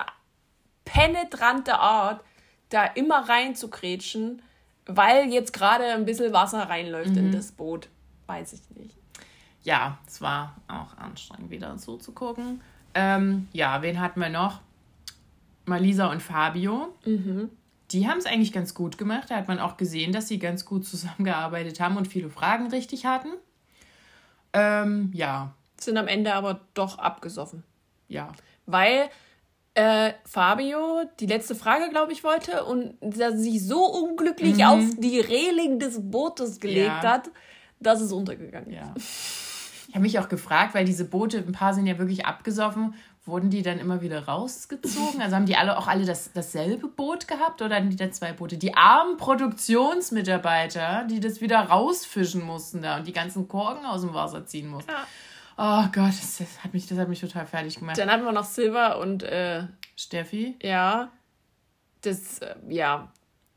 S2: penetrante Art, da immer rein zu kretschen, weil jetzt gerade ein bisschen Wasser reinläuft mhm. in das Boot. Weiß ich nicht
S1: ja, es war auch anstrengend, wieder zuzugucken. Ähm, ja, wen hatten wir noch? Malisa und Fabio. Mhm. Die haben es eigentlich ganz gut gemacht. Da hat man auch gesehen, dass sie ganz gut zusammengearbeitet haben und viele Fragen richtig hatten. Ähm, ja.
S2: Sind am Ende aber doch abgesoffen. Ja. Weil äh, Fabio die letzte Frage, glaube ich, wollte und sich so unglücklich mhm. auf die Reling des Bootes gelegt ja. hat, dass es untergegangen ist. Ja.
S1: Ich habe mich auch gefragt, weil diese Boote, ein paar sind ja wirklich abgesoffen, wurden die dann immer wieder rausgezogen? Also haben die alle auch alle das, dasselbe Boot gehabt oder hatten die da zwei Boote? Die armen Produktionsmitarbeiter, die das wieder rausfischen mussten da und die ganzen Korken aus dem Wasser ziehen mussten. Ja. Oh Gott, das, das, hat mich, das hat mich total fertig gemacht.
S2: Dann hatten wir noch Silver und äh,
S1: Steffi.
S2: Ja. Das, äh, ja,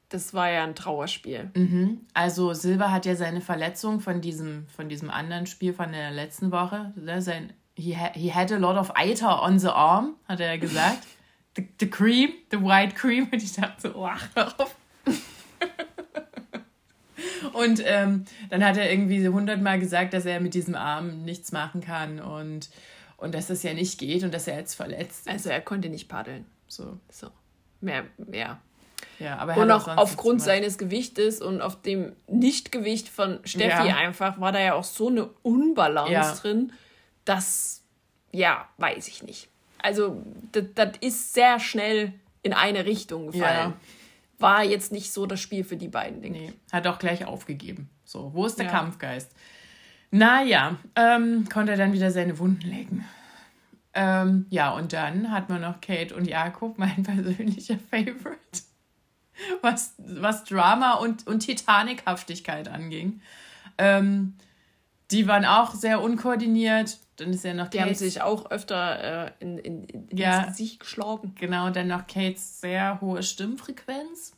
S2: das war ja ein Trauerspiel.
S1: Mhm. Also Silva hat ja seine Verletzung von diesem, von diesem anderen Spiel von der letzten Woche, ne, sein, he, ha, he had a lot of Eiter on the arm, hat er ja gesagt. the, the cream, the white cream. Und ich dachte so, oh, ach, auf. Und ähm, dann hat er irgendwie hundertmal gesagt, dass er mit diesem Arm nichts machen kann und, und dass das ja nicht geht und dass er jetzt verletzt
S2: ist. Also er konnte nicht paddeln.
S1: So.
S2: So. Mehr, ja. Ja, aber und auch aufgrund seines Gewichtes und auf dem Nichtgewicht von Steffi ja. einfach war da ja auch so eine Unbalance ja. drin, dass, ja, weiß ich nicht. Also, das ist sehr schnell in eine Richtung gefallen. Ja. War jetzt nicht so das Spiel für die beiden, denke nee.
S1: Hat auch gleich aufgegeben. So, wo ist der Kampfgeist? Naja, ähm, konnte er dann wieder seine Wunden lecken. Ähm, ja, und dann hat man noch Kate und Jakob, mein persönlicher Favorite was, was Drama und, und Titanic-Haftigkeit anging. Ähm, die waren auch sehr unkoordiniert. Dann ist ja noch
S2: Die Kates, haben sich auch öfter äh, in, in, in, ja, ins Gesicht geschlagen.
S1: Genau, dann noch Kates sehr hohe Stimmfrequenz.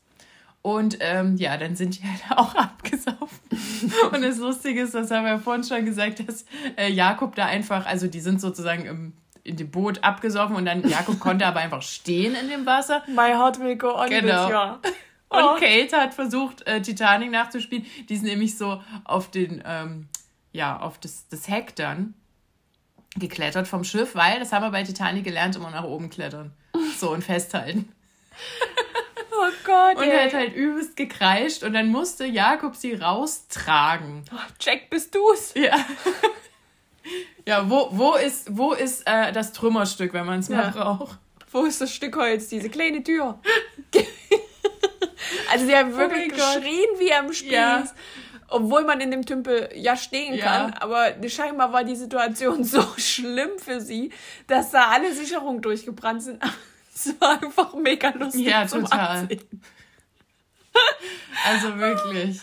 S1: Und ähm, ja, dann sind die halt auch abgesaufen. Und das Lustige ist, das haben wir ja vorhin schon gesagt, dass äh, Jakob da einfach, also die sind sozusagen im, in dem Boot abgesoffen und dann Jakob konnte aber einfach stehen in dem Wasser.
S2: My heart will go on
S1: Genau.
S2: with ya.
S1: Und
S2: Oh.
S1: Kate hat versucht, äh, Titanic nachzuspielen. Die ist nämlich so auf den, ähm, ja, auf das, das Heck dann geklettert vom Schiff, weil, das haben wir bei Titanic gelernt, immer nach oben klettern. So und festhalten.
S2: Oh Gott,
S1: Und er hat halt übelst gekreischt und dann musste Jakob sie raustragen.
S2: Oh, Jack, bist du's?
S1: Ja. Ja, wo, wo ist, wo ist äh, das Trümmerstück, wenn man es mal
S2: Ja.
S1: braucht?
S2: Wo ist das Stück Holz? Diese kleine Tür. also sie haben wirklich
S1: Oh
S2: geschrien, wie im Spiel
S1: Ja.
S2: Obwohl man in dem Tümpel ja stehen
S1: Ja.
S2: kann, aber scheinbar war die Situation so schlimm für sie, dass da alle Sicherungen durchgebrannt sind. Es war einfach mega lustig
S1: Ja,
S2: zum
S1: total.
S2: Ansehen.
S1: Also wirklich.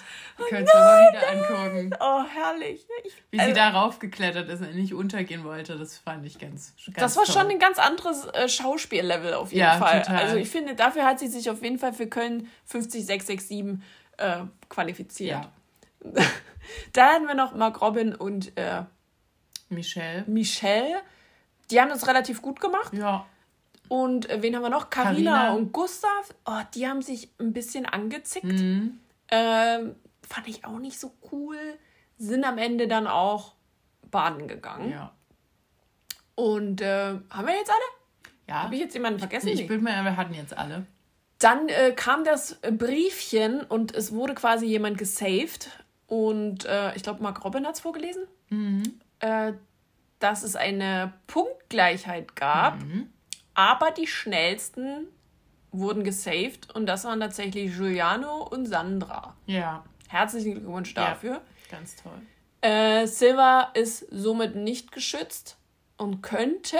S1: Könnt ihr mal wieder angucken.
S2: Oh, herrlich. Ich,
S1: Wie
S2: also,
S1: sie darauf geklettert ist und nicht untergehen wollte, das fand ich ganz, ganz
S2: das war
S1: toll.
S2: schon ein ganz anderes äh, Schauspiellevel auf jeden
S1: Ja,
S2: Fall.
S1: total.
S2: Also ich finde, dafür hat sie sich auf jeden Fall für Köln 50667 äh, qualifiziert.
S1: Ja.
S2: Dann hatten wir noch Mark Robin und äh,
S1: Michelle.
S2: Michelle. Die haben das relativ gut gemacht.
S1: Ja.
S2: Und äh, wen haben wir noch? Karina
S1: Carina.
S2: und Gustav. Oh, die haben sich ein bisschen angezickt.
S1: Mhm.
S2: Ähm, fand ich auch nicht so cool. Sind am Ende dann auch baden gegangen.
S1: Ja.
S2: Und äh, haben wir jetzt alle?
S1: Ja.
S2: Habe ich jetzt jemanden vergessen?
S1: ich bin mir, wir hatten jetzt alle.
S2: Dann äh, kam das Briefchen und es wurde quasi jemand gesaved. Und äh, ich glaube, Mark Robin hat es vorgelesen, äh, dass es eine Punktgleichheit gab. Aber die schnellsten wurden gesaved und das waren tatsächlich Giuliano und Sandra.
S1: Ja.
S2: Herzlichen Glückwunsch
S1: Ja.
S2: dafür.
S1: Ganz toll.
S2: Äh, Silva ist somit nicht geschützt und könnte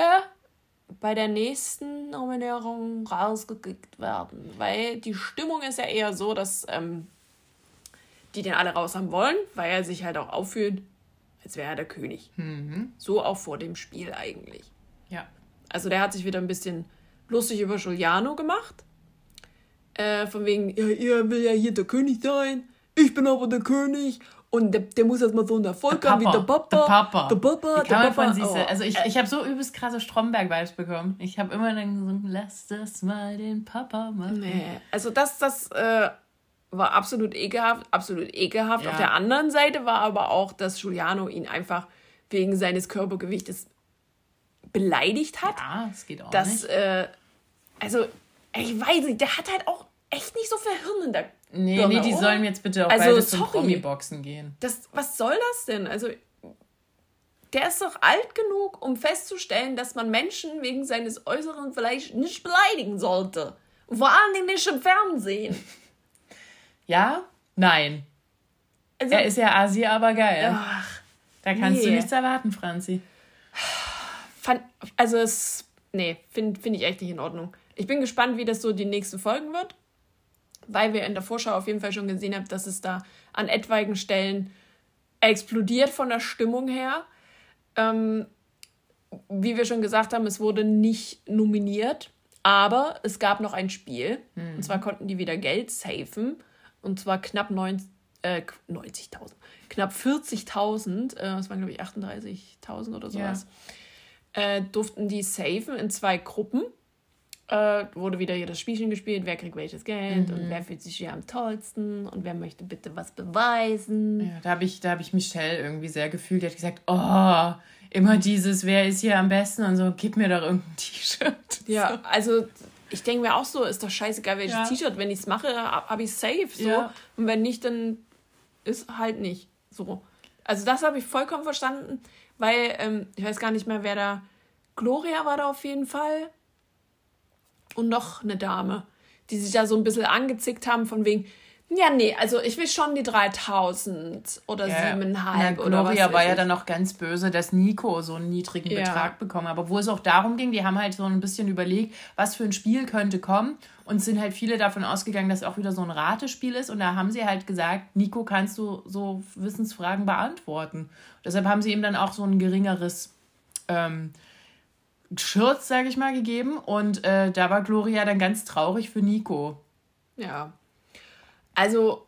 S2: bei der nächsten Nominierung rausgekickt werden. Weil die Stimmung ist ja eher so, dass ähm, die den alle raus haben wollen, weil er sich halt auch auffühlt, als wäre er der König. So auch vor dem Spiel eigentlich.
S1: Ja.
S2: Also der hat sich wieder ein bisschen lustig über Giuliano gemacht. Äh, von wegen, ja, ihr will ja hier der König sein. Ich bin aber der König. Und der, der muss erstmal so einen Erfolg haben wie der Papa.
S1: Der Papa.
S2: Der Papa, der Papa.
S1: von
S2: oh.
S1: Also ich, ich habe so übelst krasse Stromberg-Vibes bekommen. Ich habe immer dann gesungen, lass das mal den Papa machen.
S2: Nee. Also das, das äh, war absolut ekelhaft, absolut ekelhaft.
S1: Ja.
S2: Auf der anderen Seite war aber auch, dass Giuliano ihn einfach wegen seines Körpergewichtes beleidigt hat.
S1: Ja, das geht auch
S2: Das,
S1: nicht.
S2: äh, also, ich weiß nicht, der hat halt auch echt nicht so viel Hirn in der
S1: Nee,
S2: Birne,
S1: nee, die
S2: oder?
S1: sollen jetzt bitte auch
S2: Also,
S1: beide zum
S2: sorry.
S1: Promi-Boxen gehen.
S2: Das, was soll das denn? Also, der ist doch alt genug, um festzustellen, dass man Menschen wegen seines Äußeren vielleicht nicht beleidigen sollte. Vor Dingen nicht im Fernsehen.
S1: Ja? Nein.
S2: Also,
S1: Er ist ja Asi, aber geil.
S2: ach,
S1: da kannst du
S2: nee.
S1: nichts erwarten, Franzi.
S2: also es, nee, finde find ich echt nicht in Ordnung. Ich bin gespannt, wie das so die nächsten Folgen wird, weil wir in der Vorschau auf jeden Fall schon gesehen haben, dass es da an etwaigen Stellen explodiert von der Stimmung her. Ähm, wie wir schon gesagt haben, es wurde nicht nominiert, aber es gab noch ein Spiel. Und zwar konnten die wieder Geld safen. Und zwar knapp 90 äh, 90.000, knapp 40.000, äh, das waren glaube ich 38.000 oder sowas, äh, durften die safen in zwei Gruppen. Äh, wurde wieder hier das Spielchen gespielt, wer kriegt welches Geld und wer fühlt sich hier am tollsten und wer möchte bitte was beweisen.
S1: Ja, da habe ich, da hab ich Michelle irgendwie sehr gefühlt. Die hat gesagt, oh, immer dieses, wer ist hier am besten und so, gib mir doch irgendein T-Shirt.
S2: Ja, also ich denke mir auch so, ist doch scheißegal, welches
S1: Ja.
S2: T-Shirt. Wenn ich es mache, habe ich safe. So.
S1: Ja.
S2: Und wenn nicht, dann ist halt nicht so. Also das habe ich vollkommen verstanden, weil ähm, ich weiß gar nicht mehr, wer da. Gloria war da auf jeden Fall. Und noch eine Dame, die sich da so ein bisschen angezickt haben, von wegen. Ja, nee, also ich will schon die 3000 oder
S1: Ja,
S2: siebeneinhalb oder was.
S1: Gloria war ja dann noch ganz böse, dass Nico so einen niedrigen
S2: Ja.
S1: Betrag bekommen hat. Aber wo es auch darum ging, die haben halt so ein bisschen überlegt, was für ein Spiel könnte kommen. Und sind halt viele davon ausgegangen, dass auch wieder so ein Ratespiel ist. Und da haben sie halt gesagt, Nico, kannst du so Wissensfragen beantworten. Deshalb haben sie ihm dann auch so ein geringeres ähm, Schürz, sage ich mal, gegeben. Und äh, da war Gloria dann ganz traurig für Nico.
S2: Ja. Also,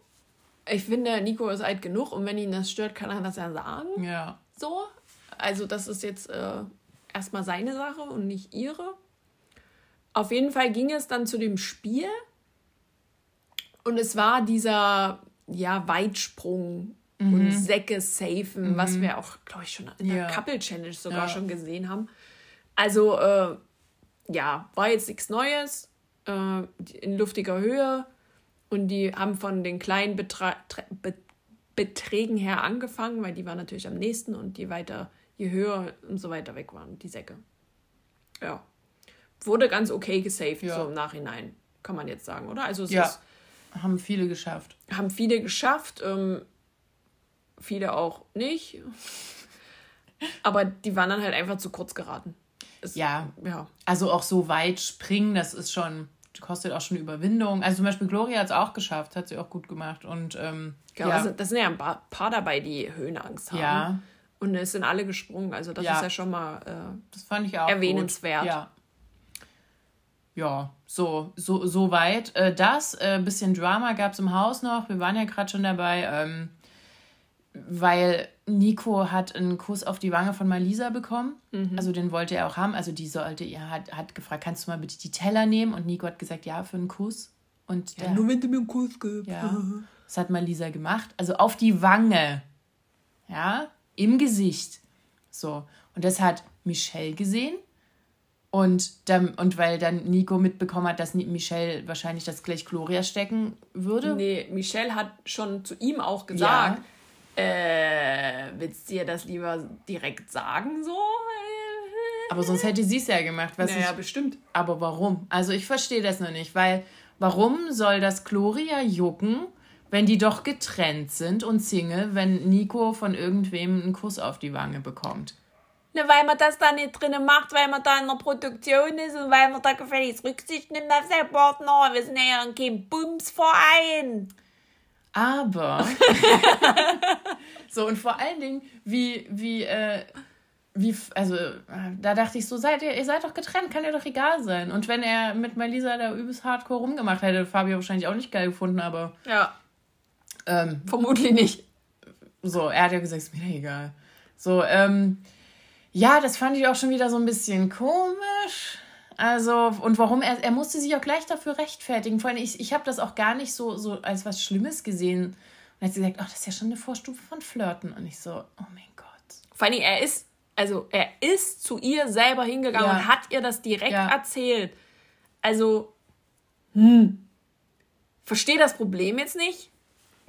S2: ich finde, Nico ist alt genug und wenn ihn das stört, kann er das ja sagen.
S1: Ja.
S2: So. Also, das ist jetzt äh, erstmal seine Sache und nicht ihre. Auf jeden Fall ging es dann zu dem Spiel. Und es war dieser, ja, Weitsprung und Säcke safen, was wir auch, glaube ich, schon in der
S1: Ja.
S2: Couple Challenge sogar
S1: Ja.
S2: schon gesehen haben. Also, äh, ja, war jetzt nichts Neues. Äh, in luftiger Höhe. Und die haben von den kleinen Betra Be Beträgen her angefangen, weil die waren natürlich am nächsten und je weiter, je höher und so weiter weg waren, die Säcke. Ja. Wurde ganz okay gesaved,
S1: Ja.
S2: so im Nachhinein, kann man jetzt sagen, oder? Also es
S1: Ja.
S2: ist,
S1: Haben viele geschafft.
S2: haben viele geschafft, ähm, viele auch nicht. Aber die waren dann halt einfach zu kurz geraten. Es,
S1: Ja.
S2: Ja.
S1: Also auch so weit springen, das ist schon, kostet auch schon Überwindung. Also zum Beispiel Gloria hat es auch geschafft, hat sie auch gut gemacht. Und ähm,
S2: Genau,
S1: ja,
S2: also das sind ja ein paar, paar dabei, die Höhenangst haben.
S1: Ja.
S2: Und es sind alle gesprungen. Also das
S1: Ja.
S2: ist ja schon mal äh,
S1: das fand ich auch
S2: erwähnenswert.
S1: Gut. Ja. Ja, so, so, so weit. Äh, das, äh, bisschen Drama gab es im Haus noch. Wir waren ja gerade schon dabei, ähm, weil Nico hat einen Kuss auf die Wange von Malisa bekommen.
S2: Mhm.
S1: Also den wollte er auch haben. Also die sollte, er hat, hat gefragt, kannst du mal bitte die Teller nehmen? Und Nico hat gesagt, ja, für einen Kuss. Und der,
S2: wenn du mir einen Kuss gibst.
S1: ja, das hat Malisa gemacht. Also auf die Wange. Ja, im Gesicht. So. Und das hat Michelle gesehen. Und, dann, und weil dann Nico mitbekommen hat, dass Michelle wahrscheinlich das gleich Gloria stecken würde.
S2: Nee, Michelle hat schon zu ihm auch gesagt, äh, willst du dir das lieber direkt sagen so?
S1: Aber sonst hätte sie es ja gemacht. Was
S2: Naja,
S1: ich,
S2: bestimmt.
S1: aber warum? Also ich verstehe das noch nicht, weil warum soll das Gloria jucken, wenn die doch getrennt sind und Single, wenn Nico von irgendwem einen Kuss auf die Wange bekommt?
S2: Ne, weil man das da nicht drinnen macht, weil man da in der Produktion ist und weil man da gefälligst Rücksicht nimmt auf seinen Partner. Wir sind ja kein Bumsverein.
S1: Aber so und vor allen Dingen, wie, wie, äh, wie, also äh, da dachte ich so, seid ihr, ihr seid doch getrennt, kann dir doch egal sein. Und wenn er mit Malisa da übelst hardcore rumgemacht hätte, Fabio wahrscheinlich auch nicht geil gefunden, aber
S2: Ja,
S1: ähm,
S2: vermutlich nicht.
S1: so, er hat ja gesagt, ist mir egal. So, ähm, ja, das fand ich auch schon wieder so ein bisschen komisch. Also, und warum er, er musste sich auch gleich dafür rechtfertigen. Vor allem, ich, ich habe das auch gar nicht so, so als was Schlimmes gesehen. Und hat sie gesagt, ach, das ist ja schon eine Vorstufe von Flirten. Und ich so, oh mein Gott.
S2: Vor allem, er ist, also er ist zu ihr selber hingegangen
S1: Ja.
S2: und hat ihr das direkt
S1: Ja.
S2: erzählt. Also, hm. Verstehe das Problem jetzt nicht.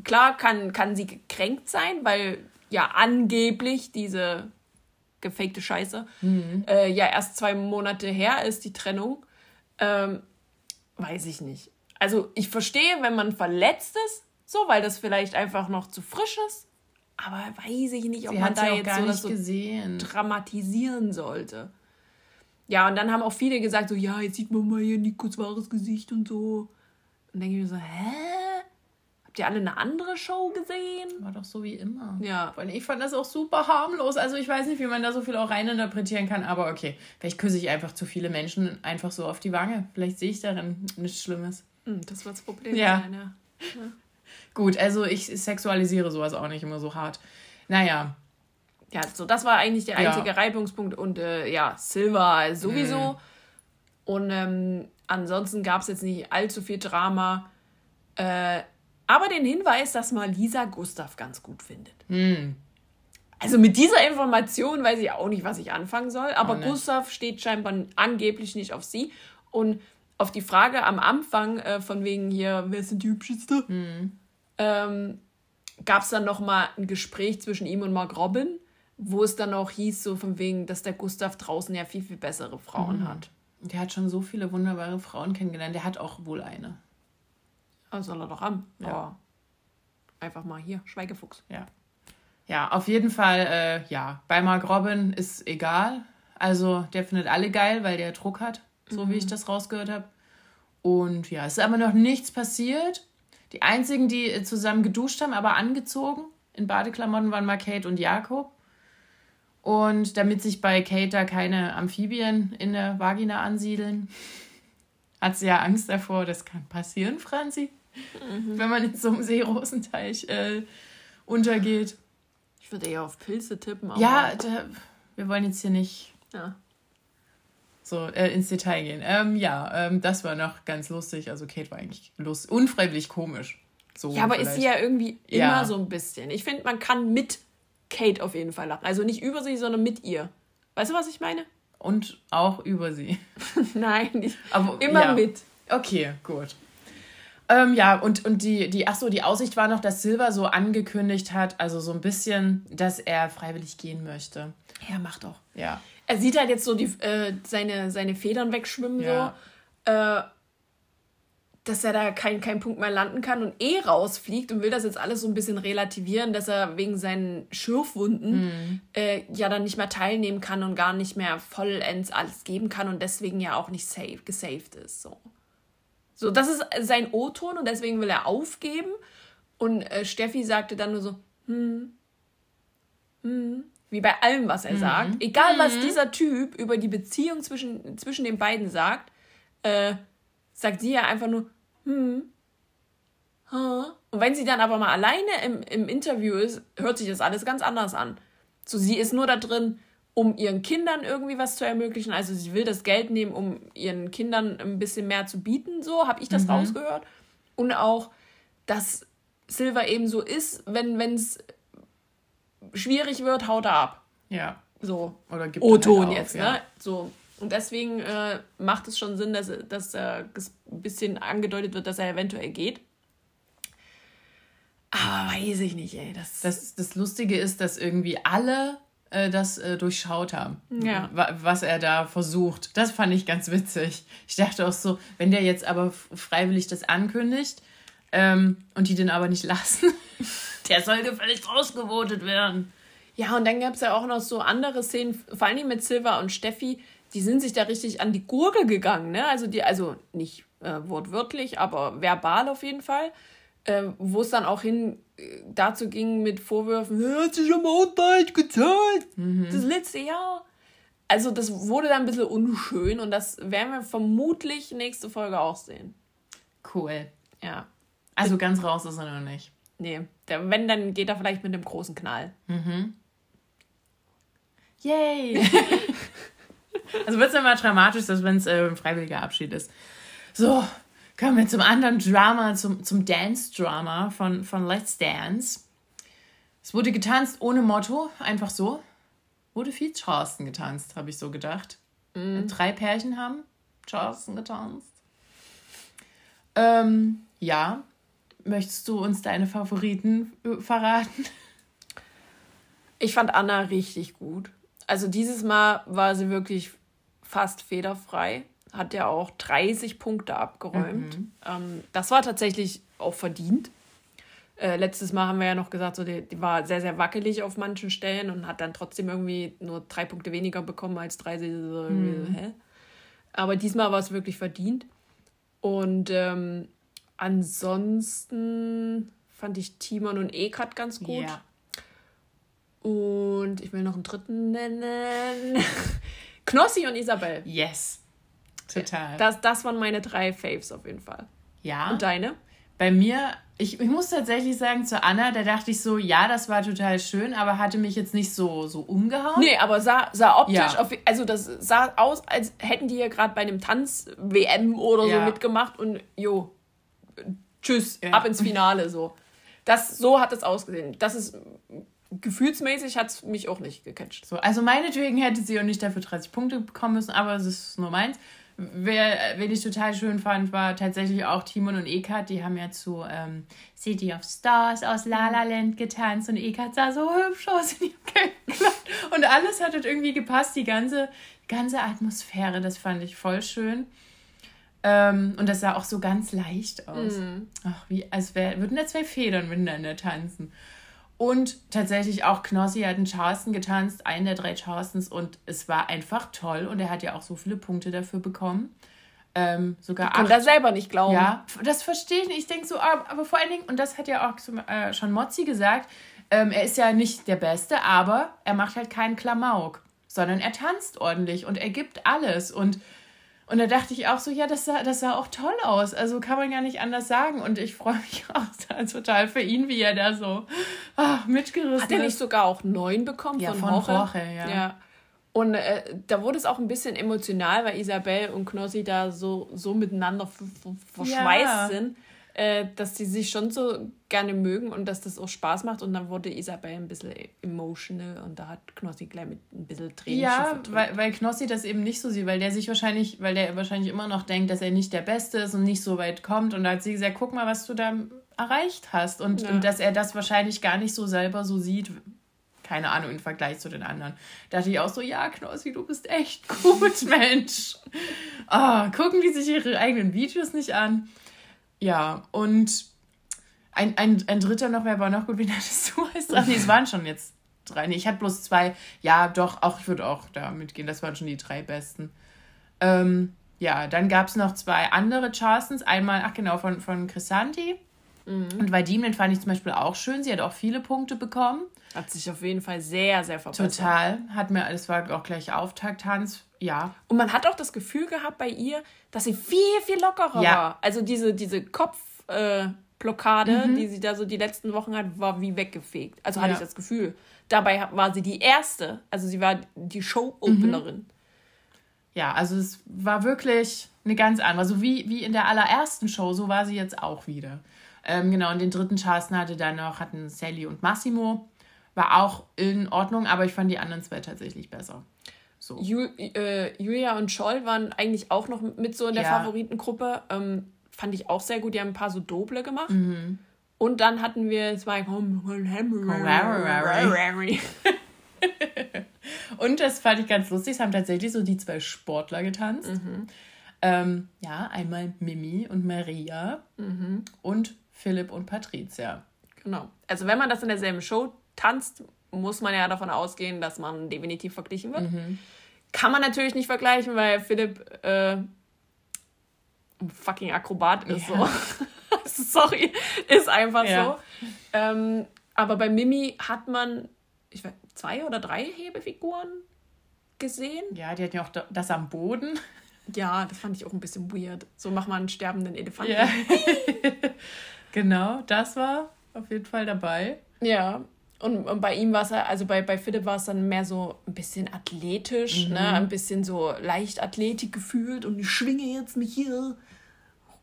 S2: Klar kann, kann sie gekränkt sein, weil ja angeblich diese gefakte Scheiße äh, ja erst zwei Monate her ist, die Trennung. Ähm, weiß ich nicht. Also ich verstehe, wenn man verletzt ist, so, weil das vielleicht einfach noch zu frisch ist. Aber weiß ich nicht, ob
S1: Sie
S2: man da jetzt so, das
S1: nicht
S2: so
S1: gesehen.
S2: dramatisieren sollte. Ja, und dann haben auch viele gesagt, so, ja, jetzt sieht man mal hier Nikos wahres Gesicht und so. Und denke ich mir so, hä? Habt ihr alle eine andere Show gesehen?
S1: War doch so wie immer.
S2: Ja.
S1: Allem, ich fand das auch super harmlos. Also ich weiß nicht, wie man da so viel auch reininterpretieren kann, aber okay. Vielleicht küsse ich einfach zu viele Menschen einfach so auf die Wange. Vielleicht sehe ich darin nichts Schlimmes.
S2: Hm, das wird das Problem
S1: Ja.
S2: sein, ja.
S1: Gut, also ich sexualisiere sowas auch nicht immer so hart. Naja,
S2: Ja, so das war eigentlich der
S1: Ja.
S2: einzige Reibungspunkt und äh, ja, Silver sowieso.
S1: Mhm.
S2: Und ähm, ansonsten gab es jetzt nicht allzu viel Drama. Äh, aber den Hinweis, dass mal Lisa Gustav ganz gut findet.
S1: Hm.
S2: Also mit dieser Information weiß ich auch nicht, was ich anfangen soll. Aber
S1: nicht.
S2: Gustav steht scheinbar angeblich nicht auf sie. Und auf die Frage am Anfang äh, von wegen hier, wer sind die Hübscheste?
S1: Hm.
S2: Ähm, gab es dann noch mal ein Gespräch zwischen ihm und Mark Robin, wo es dann auch hieß, so von wegen, dass der Gustav draußen ja viel, viel bessere Frauen
S1: Mhm.
S2: hat.
S1: der hat schon so viele wunderbare Frauen kennengelernt. Der hat auch wohl eine.
S2: Also soll er doch haben.
S1: Ja.
S2: Aber einfach mal hier, Schweigefuchs.
S1: Ja. Ja, auf jeden Fall, äh, ja. Bei Mark Robin ist egal. Also, der findet alle geil, weil der Druck hat, so wie ich das rausgehört habe. Und ja, es ist aber noch nichts passiert. Die einzigen, die äh, zusammen geduscht haben, aber angezogen in Badeklamotten, waren mal Kate und Jakob. Und damit sich bei Kate da keine Amphibien in der Vagina ansiedeln, hat sie ja Angst davor, das kann passieren, Franzi. Mhm. wenn man in so einem Seerosenteich äh, untergeht.
S2: Ich würde eher auf Pilze tippen.
S1: ja, da, wir wollen jetzt hier nicht ja. so äh, ins Detail gehen. Ähm, ja, ähm, das war noch ganz lustig. Also Kate war eigentlich lust unfreiwillig komisch. So
S2: ja, aber vielleicht. ist sie ja irgendwie immer ja. so ein bisschen. Ich finde, man kann mit Kate auf jeden Fall lachen. Also nicht über sie, sondern mit ihr. Weißt du, was ich meine?
S1: Und auch über sie.
S2: Nein. Aber, immer
S1: ja. mit. Okay, gut. Ähm, ja, und, und die, die, ach so, die Aussicht war noch, dass Silver so angekündigt hat, also so ein bisschen, dass er freiwillig gehen möchte.
S2: Ja, macht doch.
S1: Ja.
S2: Er sieht halt jetzt so die, äh, seine, seine Federn wegschwimmen, ja. so. Äh, dass er da keinen kein Punkt mehr landen kann und eh rausfliegt und will das jetzt alles so ein bisschen relativieren, dass er wegen seinen Schürfwunden mhm. äh, ja dann nicht mehr teilnehmen kann und gar nicht mehr vollends alles geben kann und deswegen ja auch nicht safe, gesaved ist. So. So, das ist sein O-Ton und deswegen will er aufgeben. Und äh, Steffi sagte dann nur so, hm, hm, wie bei allem, was er mhm. sagt. Egal, was mhm. dieser Typ über die Beziehung zwischen, zwischen den beiden sagt, äh, sagt sie ja einfach nur, hm, huh. Und wenn sie dann aber mal alleine im, im Interview ist, hört sich das alles ganz anders an. So, sie ist nur da drin, um ihren Kindern irgendwie was zu ermöglichen. Also sie will das Geld nehmen, um ihren Kindern ein bisschen mehr zu bieten, so habe ich das mhm. rausgehört. Und auch, dass Silver eben so ist, wenn es schwierig wird, haut er ab.
S1: Ja.
S2: So.
S1: Oder gibt
S2: O-Ton halt jetzt, ja. ne? So. Und deswegen äh, macht es schon Sinn, dass, dass äh, ein bisschen angedeutet wird, dass er eventuell geht. Aber weiß ich nicht, ey.
S1: Das, das, das Lustige ist, dass irgendwie alle das äh, durchschaut haben, ja. was er da versucht. Das fand ich ganz witzig. Ich dachte auch so, wenn der jetzt aber freiwillig das ankündigt ähm, und die den aber nicht lassen, der soll gefälligst rausgevotet werden.
S2: Ja, und dann gab es ja auch noch so andere Szenen, vor allem mit Silva und Steffi, die sind sich da richtig an die Gurgel gegangen, ne? Also die, also nicht äh, wortwörtlich, aber verbal auf jeden Fall. Äh, wo es dann auch hin dazu ging mit Vorwürfen, hat sich am Mountain gezahlt, mhm. das letzte Jahr. Also das wurde dann ein bisschen unschön und das werden wir vermutlich nächste Folge auch sehen.
S1: Cool.
S2: Ja.
S1: Also ganz raus ist er noch nicht.
S2: Nee, der, wenn, dann geht er vielleicht mit einem großen Knall.
S1: Mhm. Yay! also wird es immer dramatisch, dass wenn es äh, ein freiwilliger Abschied ist. So, Kommen wir zum anderen Drama, zum, zum Dance-Drama von, von Let's Dance. Es wurde getanzt ohne Motto, einfach so. Wurde viel Charleston getanzt, habe ich so gedacht. Mm. Drei Pärchen haben Charleston getanzt. Ähm, ja. Möchtest du uns deine Favoriten äh, verraten?
S2: Ich fand Anna richtig gut. Also dieses Mal war sie wirklich fast federfrei hat ja auch 30 Punkte abgeräumt. Mhm. Ähm, das war tatsächlich auch verdient. Äh, letztes Mal haben wir ja noch gesagt, so die, die, war sehr, sehr wackelig auf manchen Stellen und hat dann trotzdem irgendwie nur drei Punkte weniger bekommen als drei. So mhm. hä? Aber diesmal war es wirklich verdient. Und ähm, ansonsten fand ich Timon und Ekat ganz gut. Ja. Und ich will noch einen dritten nennen. Knossi und Isabel.
S1: Yes. Total.
S2: Das, das waren meine drei Faves auf jeden Fall.
S1: Ja.
S2: Und deine?
S1: Bei mir, ich, ich muss tatsächlich sagen, zu Anna, da dachte ich so, ja, das war total schön, aber hatte mich jetzt nicht so, so umgehauen.
S2: Nee, aber sah, sah optisch, ja. auf, also das sah aus, als hätten die ja gerade bei einem Tanz-WM oder ja. so mitgemacht und jo, tschüss, ja. ab ins Finale so. Das, so hat es ausgesehen. Das ist gefühlsmäßig hat es mich auch nicht gecatcht.
S1: So, also meinetwegen hätte sie auch nicht dafür 30 Punkte bekommen müssen, aber es ist nur meins. Wer, wen ich total schön fand, war tatsächlich auch Timon und Ekat. Die haben ja zu ähm, City of Stars aus La La Land getanzt und Ekat sah so hübsch aus in ihrem gelben Und alles hat halt irgendwie gepasst, die ganze, ganze Atmosphäre, das fand ich voll schön. Ähm, und das sah auch so ganz leicht aus. Mhm. Ach, wie, als wär, würden da zwei Federn miteinander tanzen. Und tatsächlich auch Knossi hat einen Charleston getanzt, einen der drei Charlestons, und es war einfach toll. Und er hat ja auch so viele Punkte dafür bekommen. Ähm, sogar ich
S2: kann das selber nicht glauben.
S1: Ja, das verstehe ich nicht. Ich denke so, ah, aber vor allen Dingen, und das hat ja auch äh, schon Mozzi gesagt, ähm, er ist ja nicht der Beste, aber er macht halt keinen Klamauk, sondern er tanzt ordentlich und er gibt alles. Und Und da dachte ich auch so, ja, das sah, das sah auch toll aus. Also kann man ja nicht anders sagen. Und ich freue mich auch total für ihn, wie er da so ach, mitgerissen
S2: Hat er nicht sogar auch neun bekommen ja, von, von Jorge? Jorge ja. ja. Und äh, da wurde es auch ein bisschen emotional, weil Isabel und Knossi da so, so miteinander verschweißt ja. sind äh, dass sie sich schon so gerne mögen und dass das auch Spaß macht. Und dann wurde Isabel ein bisschen emotional und da hat Knossi gleich mit ein bisschen Tränen
S1: Ja, weil, weil Knossi das eben nicht so sieht, weil der sich wahrscheinlich, weil der wahrscheinlich immer noch denkt, dass er nicht der Beste ist und nicht so weit kommt. Und da hat sie gesagt, guck mal, was du da erreicht hast. Und, ja. und dass er das wahrscheinlich gar nicht so selber so sieht, keine Ahnung, im Vergleich zu den anderen. Da dachte ich auch so, ja, Knossi, du bist echt gut, Mensch. Oh, gucken die sich ihre eigenen Videos nicht an. Ja, und ein, ein, ein dritter noch, wer war noch gut? Wie nanntest du? Ach nee, es waren schon jetzt drei. Nee, ich hatte bloß zwei. Ja, doch, auch ich würde auch da mitgehen. Das waren schon die drei besten. Ähm, ja, dann gab es noch zwei andere Charlestons. Einmal, ach genau, von, von Chrisanti. Mhm. Und Vadim, den fand ich zum Beispiel auch schön. Sie hat auch viele Punkte bekommen.
S2: Hat sich auf jeden Fall sehr, sehr verbessert.
S1: Total. Hat mir, es war auch gleich Auftakt-Tanz ja.
S2: Und man hat auch das Gefühl gehabt bei ihr, dass sie viel, viel lockerer ja. war. Also diese, diese Kopfblockade, äh, mhm. die sie da so die letzten Wochen hat, war wie weggefegt. Also hatte ja. ich das Gefühl. Dabei war sie die erste, also sie war die Show-Openerin. Mhm.
S1: Ja, also es war wirklich eine ganz andere. So wie, wie in der allerersten Show, so war sie jetzt auch wieder. Ähm, genau, und den dritten Charleston hatte dann noch, hatten Sally und Massimo. War auch in Ordnung, aber ich fand die anderen zwei tatsächlich besser.
S2: So. Ju, äh, Julia und Scholl waren eigentlich auch noch mit so in der ja. Favoritengruppe. Ähm, fand ich auch sehr gut. Die haben ein paar so Doble gemacht. Mhm. Und dann hatten wir zwei
S1: Und das fand ich ganz lustig. Es haben tatsächlich so die zwei Sportler getanzt. Mhm. Ähm, ja, einmal Mimi und Maria mhm. und Philipp und Patricia.
S2: Genau. Also wenn man das in derselben Show tanzt, muss man ja davon ausgehen, dass man definitiv verglichen wird. Mhm. Kann man natürlich nicht vergleichen, weil Philipp äh, ein fucking Akrobat ist. Ja. So. Sorry, ist einfach ja. so. Ähm, aber bei Mimi hat man ich weiß, zwei oder drei Hebefiguren gesehen.
S1: Ja, die hatten ja auch das am Boden.
S2: Ja, das fand ich auch ein bisschen weird. So mach mal einen sterbenden Elefanten.
S1: Ja. genau, das war auf jeden Fall dabei.
S2: Ja, und, und bei ihm war es, also bei, bei Philipp war es dann mehr so ein bisschen athletisch, mhm. ne? ein bisschen so leicht Athletik gefühlt und ich schwinge jetzt mich hier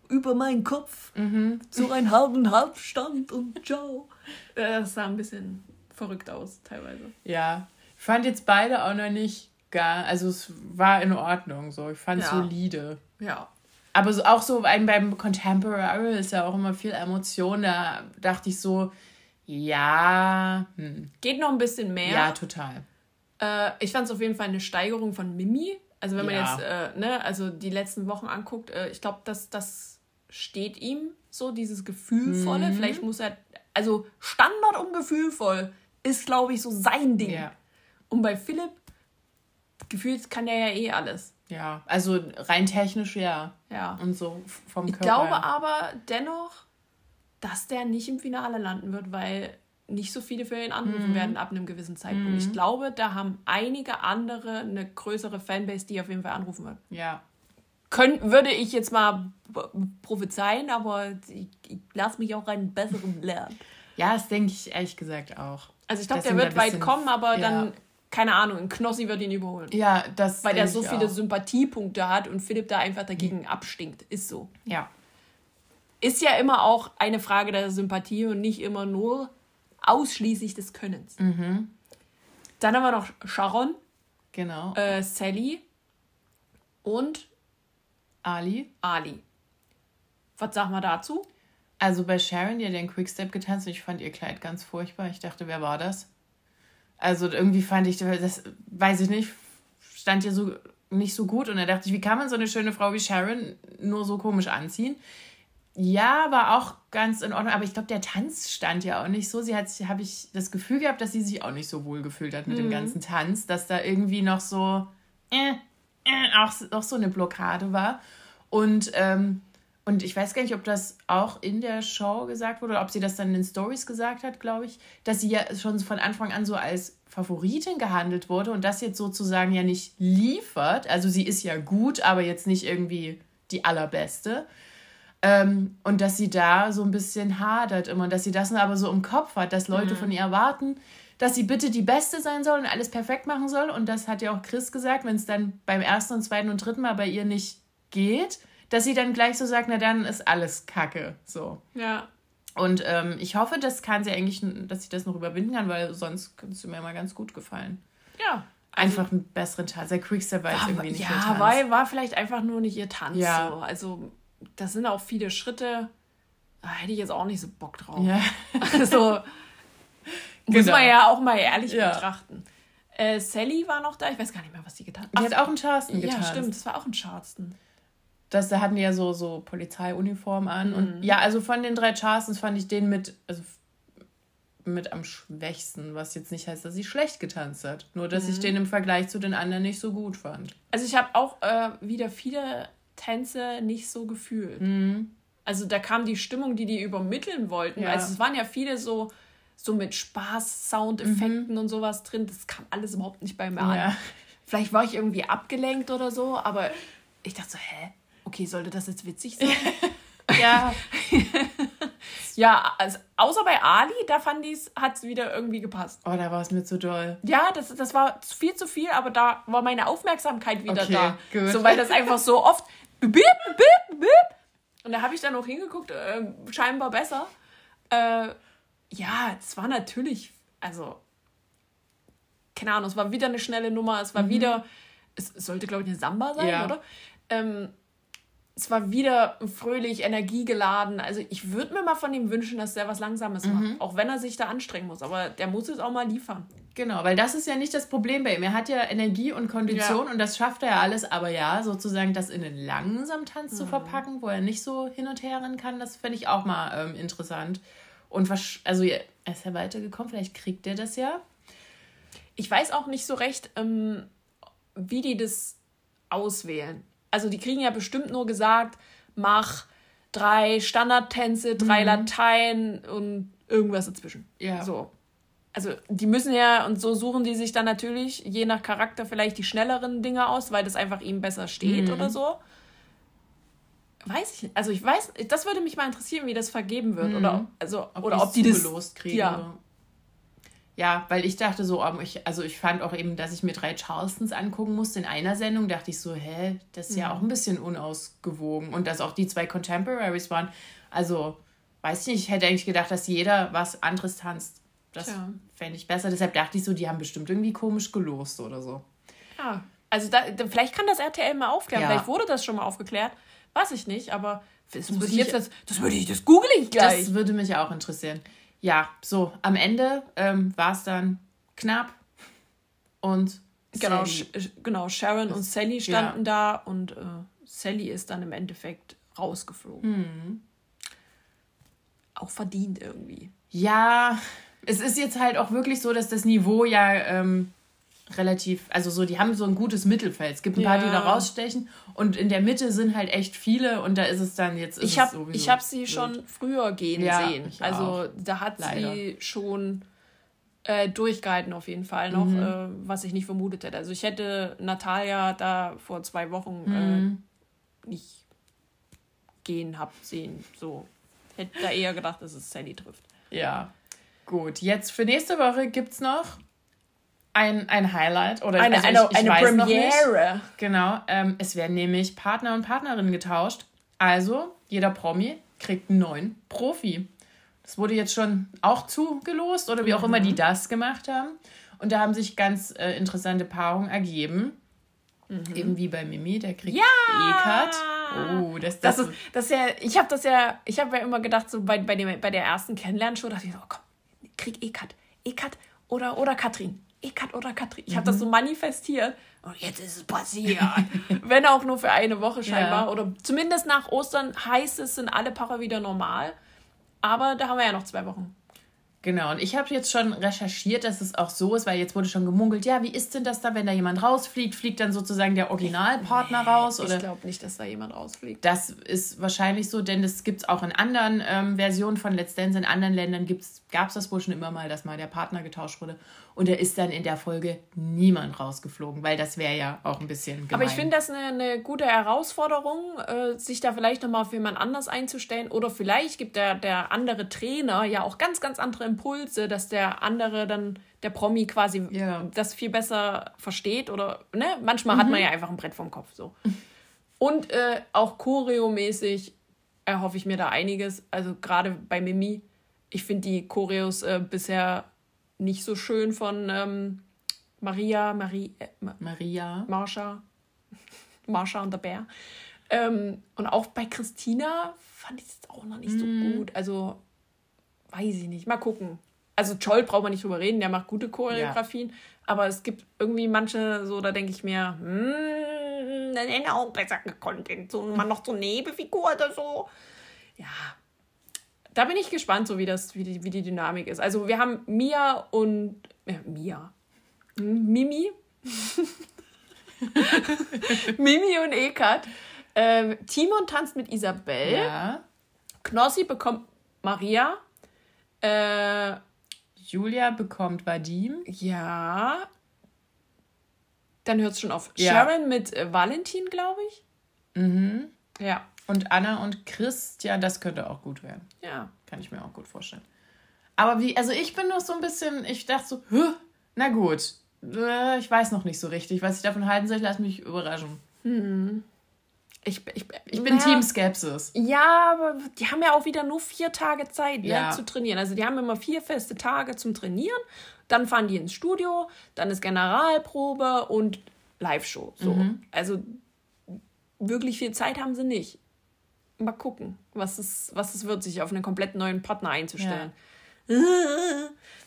S2: über meinen Kopf mhm. so einen halben Halbstand und ciao. Das sah ein bisschen verrückt aus teilweise.
S1: Ja, ich fand jetzt beide auch noch nicht gar, also es war in Ordnung so, ich fand es ja. solide. Ja. Aber so, auch so beim, beim Contemporary ist ja auch immer viel Emotion, da dachte ich so, ja. Hm.
S2: Geht noch ein bisschen mehr.
S1: Ja, total.
S2: Äh, ich fand es auf jeden Fall eine Steigerung von Mimi. Also wenn man ja. jetzt, äh, ne, also die letzten Wochen anguckt, äh, ich glaube, dass das steht ihm so, dieses Gefühlvolle. Mhm. Vielleicht muss er, also Standard und gefühlvoll ist, glaube ich, so sein Ding. Ja. Und bei Philipp, gefühlt kann er ja eh alles.
S1: Ja, also rein technisch ja. Ja. Und so
S2: vom Körper. Ich glaube aber dennoch, dass der nicht im Finale landen wird, weil nicht so viele für ihn anrufen mhm. werden ab einem gewissen Zeitpunkt. Mhm. Ich glaube, da haben einige andere eine größere Fanbase, die auf jeden Fall anrufen wird. Ja. Könnt, würde ich jetzt mal prophezeien, aber ich, ich lasse mich auch einen besseren lernen.
S1: Ja, das denke ich ehrlich gesagt auch.
S2: Also ich glaube, der wird weit kommen, aber ja. dann, keine Ahnung, ein Knossi wird ihn überholen. Ja, das. Weil er so viele auch. Sympathiepunkte hat und Philipp da einfach dagegen mhm. abstinkt. Ist so. Ja ist ja immer auch eine Frage der Sympathie und nicht immer nur ausschließlich des Könnens. Mhm. Dann haben wir noch Sharon. Genau. Äh, Sally und
S1: Ali.
S2: Ali. Was sagen wir dazu?
S1: Also bei Sharon, die hat den Quickstep getanzt und ich fand ihr Kleid ganz furchtbar. Ich dachte, wer war das? Also irgendwie fand ich, das weiß ich nicht, stand ihr so nicht so gut und da dachte ich, wie kann man so eine schöne Frau wie Sharon nur so komisch anziehen? Ja, war auch ganz in Ordnung. Aber ich glaube, der Tanz stand ja auch nicht so. Sie hat, habe ich das Gefühl gehabt, dass sie sich auch nicht so wohl gefühlt hat mit mhm. dem ganzen Tanz, dass da irgendwie noch so, äh, äh, auch, auch so eine Blockade war. Und ähm, und ich weiß gar nicht, ob das auch in der Show gesagt wurde oder ob sie das dann in den Stories gesagt hat, glaube ich, dass sie ja schon von Anfang an so als Favoritin gehandelt wurde und das jetzt sozusagen ja nicht liefert. Also sie ist ja gut, aber jetzt nicht irgendwie die allerbeste. Ähm, und dass sie da so ein bisschen hadert immer und dass sie das aber so im Kopf hat, dass Leute mhm. von ihr erwarten, dass sie bitte die Beste sein soll und alles perfekt machen soll. Und das hat ja auch Chris gesagt, wenn es dann beim ersten und zweiten und dritten Mal bei ihr nicht geht, dass sie dann gleich so sagt, na dann ist alles Kacke. So. Ja. Und ähm, ich hoffe, das kann sie eigentlich, dass sie das noch überwinden kann, weil sonst könnte es mir mal ganz gut gefallen. Ja. Einfach also, einen besseren Tanz. Der Quickstep war jetzt irgendwie
S2: nicht ja, ihr Tanz. Ja, war, war vielleicht einfach nur nicht ihr Tanz. Ja. So. Also, das sind auch viele Schritte. Da hätte ich jetzt auch nicht so Bock drauf. Ja. Also, muss genau. man ja auch mal ehrlich ja. betrachten. Äh, Sally war noch da. Ich weiß gar nicht mehr, was die getan hat. Die hat auch einen Charleston getan. Ja, stimmt. Das war auch ein Charleston
S1: das, da hatten die ja so, so Polizeiuniformen an. Mhm. Und ja, also von den drei Charlestons fand ich den mit, also mit am schwächsten, was jetzt nicht heißt, dass sie schlecht getanzt hat. Nur, dass mhm. ich den im Vergleich zu den anderen nicht so gut fand.
S2: Also ich habe auch äh, wieder viele Tänze nicht so gefühlt. Mhm. Also da kam die Stimmung, die die übermitteln wollten. Ja. Also es waren ja viele so, so mit Spaß, Soundeffekten mhm. und sowas drin. Das kam alles überhaupt nicht bei mir ja. an. Vielleicht war ich irgendwie abgelenkt oder so, aber ich dachte so, hä? okay, sollte das jetzt witzig sein? ja. ja, also, außer bei Ali, da fand ich es, hat es wieder irgendwie gepasst.
S1: Oh, da war es mir zu doll.
S2: Ja, das, das war viel zu viel, aber da war meine Aufmerksamkeit wieder okay, da. Gut. So, weil das einfach so oft bip, bip, bip. Und da habe ich dann noch hingeguckt, äh, scheinbar besser. Äh, ja, es war natürlich, also, keine Ahnung, es war wieder eine schnelle Nummer, es war mhm. wieder, es sollte, glaube ich, eine Samba sein, ja. oder? Ähm, es war wieder fröhlich, energiegeladen. Also ich würde mir mal von ihm wünschen, dass der was Langsames mhm. macht. Auch wenn er sich da anstrengen muss. Aber der muss es auch mal liefern.
S1: Genau, weil das ist ja nicht das Problem bei ihm. Er hat ja Energie und Kondition ja. und das schafft er ja alles. Aber ja, sozusagen das in einen langsamen Tanz mhm. zu verpacken, wo er nicht so hin und her rennen kann, das fände ich auch mal ähm, interessant. Und was, also er ist ja weitergekommen, vielleicht kriegt er das ja.
S2: Ich weiß auch nicht so recht, ähm, wie die das auswählen also die kriegen ja bestimmt nur gesagt, mach drei Standardtänze, drei mhm. Latein und irgendwas dazwischen. Ja. So. Also die müssen ja, und so suchen die sich dann natürlich, je nach Charakter, vielleicht die schnelleren Dinge aus, weil das einfach ihm besser steht mhm. oder so. Weiß ich nicht. Also ich weiß, das würde mich mal interessieren, wie das vergeben wird. Mhm. Oder, also, ob oder ob die das.
S1: Kriegen, ja. Ja, weil ich dachte so, ich, also ich fand auch eben, dass ich mir drei Charlestons angucken musste in einer Sendung, dachte ich so, hä, das ist ja mhm. auch ein bisschen unausgewogen. Und dass auch die zwei Contemporaries waren. Also, weiß ich nicht, ich hätte eigentlich gedacht, dass jeder was anderes tanzt. Das fände ich besser. Deshalb dachte ich so, die haben bestimmt irgendwie komisch gelost oder so.
S2: Ja, also da, vielleicht kann das RTL mal aufklären. Ja. Vielleicht wurde das schon mal aufgeklärt. Weiß ich nicht, aber das, das würde ich jetzt, das, das würde ich, das google ich gleich.
S1: Das würde mich auch interessieren ja, so, am Ende ähm, war es dann knapp und
S2: genau, Sh genau Sharon und Sally standen ja. da und äh, Sally ist dann im Endeffekt rausgeflogen. Mhm. Auch verdient irgendwie.
S1: Ja, es ist jetzt halt auch wirklich so, dass das Niveau ja ähm, relativ, also so, die haben so ein gutes Mittelfeld. Es gibt ein paar, die da rausstechen und in der Mitte sind halt echt viele und da ist es dann jetzt.
S2: ich habe ich hab sie blöd. schon früher gehen ja, sehen. Also auch. da hat Leider. sie schon äh, durchgehalten auf jeden Fall noch, mhm. äh, was ich nicht vermutet hätte. Also ich hätte Natalia da vor zwei Wochen äh, mhm. äh, nicht gehen hab sehen. So hätte da eher gedacht, dass es Sally trifft.
S1: Ja. Gut, jetzt für nächste Woche gibt es noch ein, ein Highlight oder eine, also ich, ich eine, eine Premiere. Genau, ähm, es werden nämlich Partner und Partnerinnen getauscht. Also jeder Promi kriegt einen neuen Profi. Das wurde jetzt schon auch zugelost oder wie auch mhm. immer die das gemacht haben. Und da haben sich ganz äh, interessante Paarungen ergeben. Mhm. Eben wie bei Mimi, der kriegt ja! E-Card.
S2: Oh, das, das, das, ist, das ist ja, ich habe das ja, ich habe ja immer gedacht, so bei, bei, dem, bei der ersten Kennenlernshow, dachte ich so, oh, komm, krieg E-Card. E-Card oder, oder Katrin. Ekat oder Katrin. Ich mhm. habe das so manifestiert. Und jetzt ist es passiert. Wenn auch nur für eine Woche scheinbar. Ja. Oder zumindest nach Ostern heißt es, sind alle Paare wieder normal. Aber da haben wir ja noch zwei Wochen.
S1: Genau, und ich habe jetzt schon recherchiert, dass es auch so ist, weil jetzt wurde schon gemunkelt, ja, wie ist denn das da, wenn da jemand rausfliegt? Fliegt dann sozusagen der Originalpartner nee, raus?
S2: Oder? Ich glaube nicht, dass da jemand rausfliegt.
S1: Das ist wahrscheinlich so, denn das gibt es auch in anderen ähm, Versionen von Let's Dance. In anderen Ländern gab es das wohl schon immer mal, dass mal der Partner getauscht wurde. Und da ist dann in der Folge niemand rausgeflogen, weil das wäre ja auch ein bisschen
S2: gemein. Aber ich finde das eine, eine, gute Herausforderung, äh, sich da vielleicht nochmal auf jemand anders einzustellen. Oder vielleicht gibt der, der andere Trainer ja auch ganz, ganz andere Impulse, dass der andere dann, der Promi quasi ja. das viel besser versteht. Oder ne? manchmal mhm. hat man mhm. ja einfach ein Brett vom Kopf so. Und äh, auch choreomäßig erhoffe ich mir da einiges. Also gerade bei Mimi. Ich finde die Choreos äh, bisher nicht so schön von ähm, Maria, Marie, äh, Maria, Marsha, Marsha und der Bär. Ähm, und auch bei Christina fand ich es auch noch nicht so mhm. gut. Also, weiß ich nicht. Mal gucken. Also, Joel braucht man nicht drüber reden, der macht gute Choreografien. Ja. Aber es gibt irgendwie manche, so, da denke ich mir, hm, dann hätte auch besser gekonnt. So, man noch so Nebenfigur oder so. Ja, da bin ich gespannt, so wie das, wie die, wie die Dynamik ist. Also wir haben Mia und äh, Mia. Mimi. Mimi und Ekat. Äh, Timon tanzt mit Isabel. Ja. Knossi bekommt Maria. Äh,
S1: Julia bekommt Vadim.
S2: Ja. Dann hört es schon auf. Ja. Sharon mit äh, Valentin, glaube ich. Mhm.
S1: Ja. Und Anna und Christian, das könnte auch gut werden. Ja. Kann ich mir auch gut vorstellen. Aber wie, also ich bin noch so ein bisschen, ich dachte so, na gut, äh, ich weiß noch nicht so richtig, was ich davon halten soll. Lass mich überraschen. Hm. Ich, ich, ich bin ja, Team Skepsis.
S2: Ja, aber die haben ja auch wieder nur vier Tage Zeit ne, ja. zu trainieren. Also die haben immer vier feste Tage zum Trainieren. Dann fahren die ins Studio, dann ist Generalprobe und Live-Show. So. Mhm. Also wirklich viel Zeit haben sie nicht mal gucken, was es, was es wird, sich auf einen komplett neuen Partner einzustellen. Ja.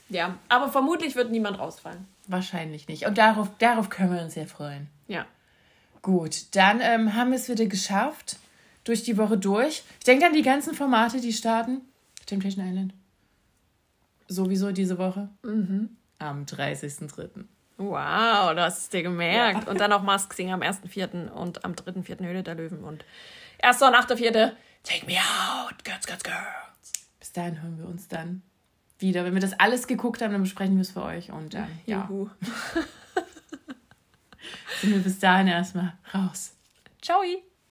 S2: ja, aber vermutlich wird niemand rausfallen.
S1: Wahrscheinlich nicht. Und darauf, darauf können wir uns sehr freuen. Ja. Gut, dann ähm, haben wir es wieder geschafft. Durch die Woche durch. Ich denke an die ganzen Formate, die starten. Temptation Island. Sowieso diese Woche. Mhm. Am 30.03.
S2: Wow, du hast es dir gemerkt. Ja. Und dann auch Mask Singer am 1.4. und am 3.4. Höhle der Löwen und Erster und achter, vierte. Take me out, girls, girls, girls.
S1: Bis dahin hören wir uns dann wieder. Wenn wir das alles geguckt haben, dann besprechen wir es für euch. Und dann, ja. Sind wir bis dahin erstmal raus.
S2: Ciao.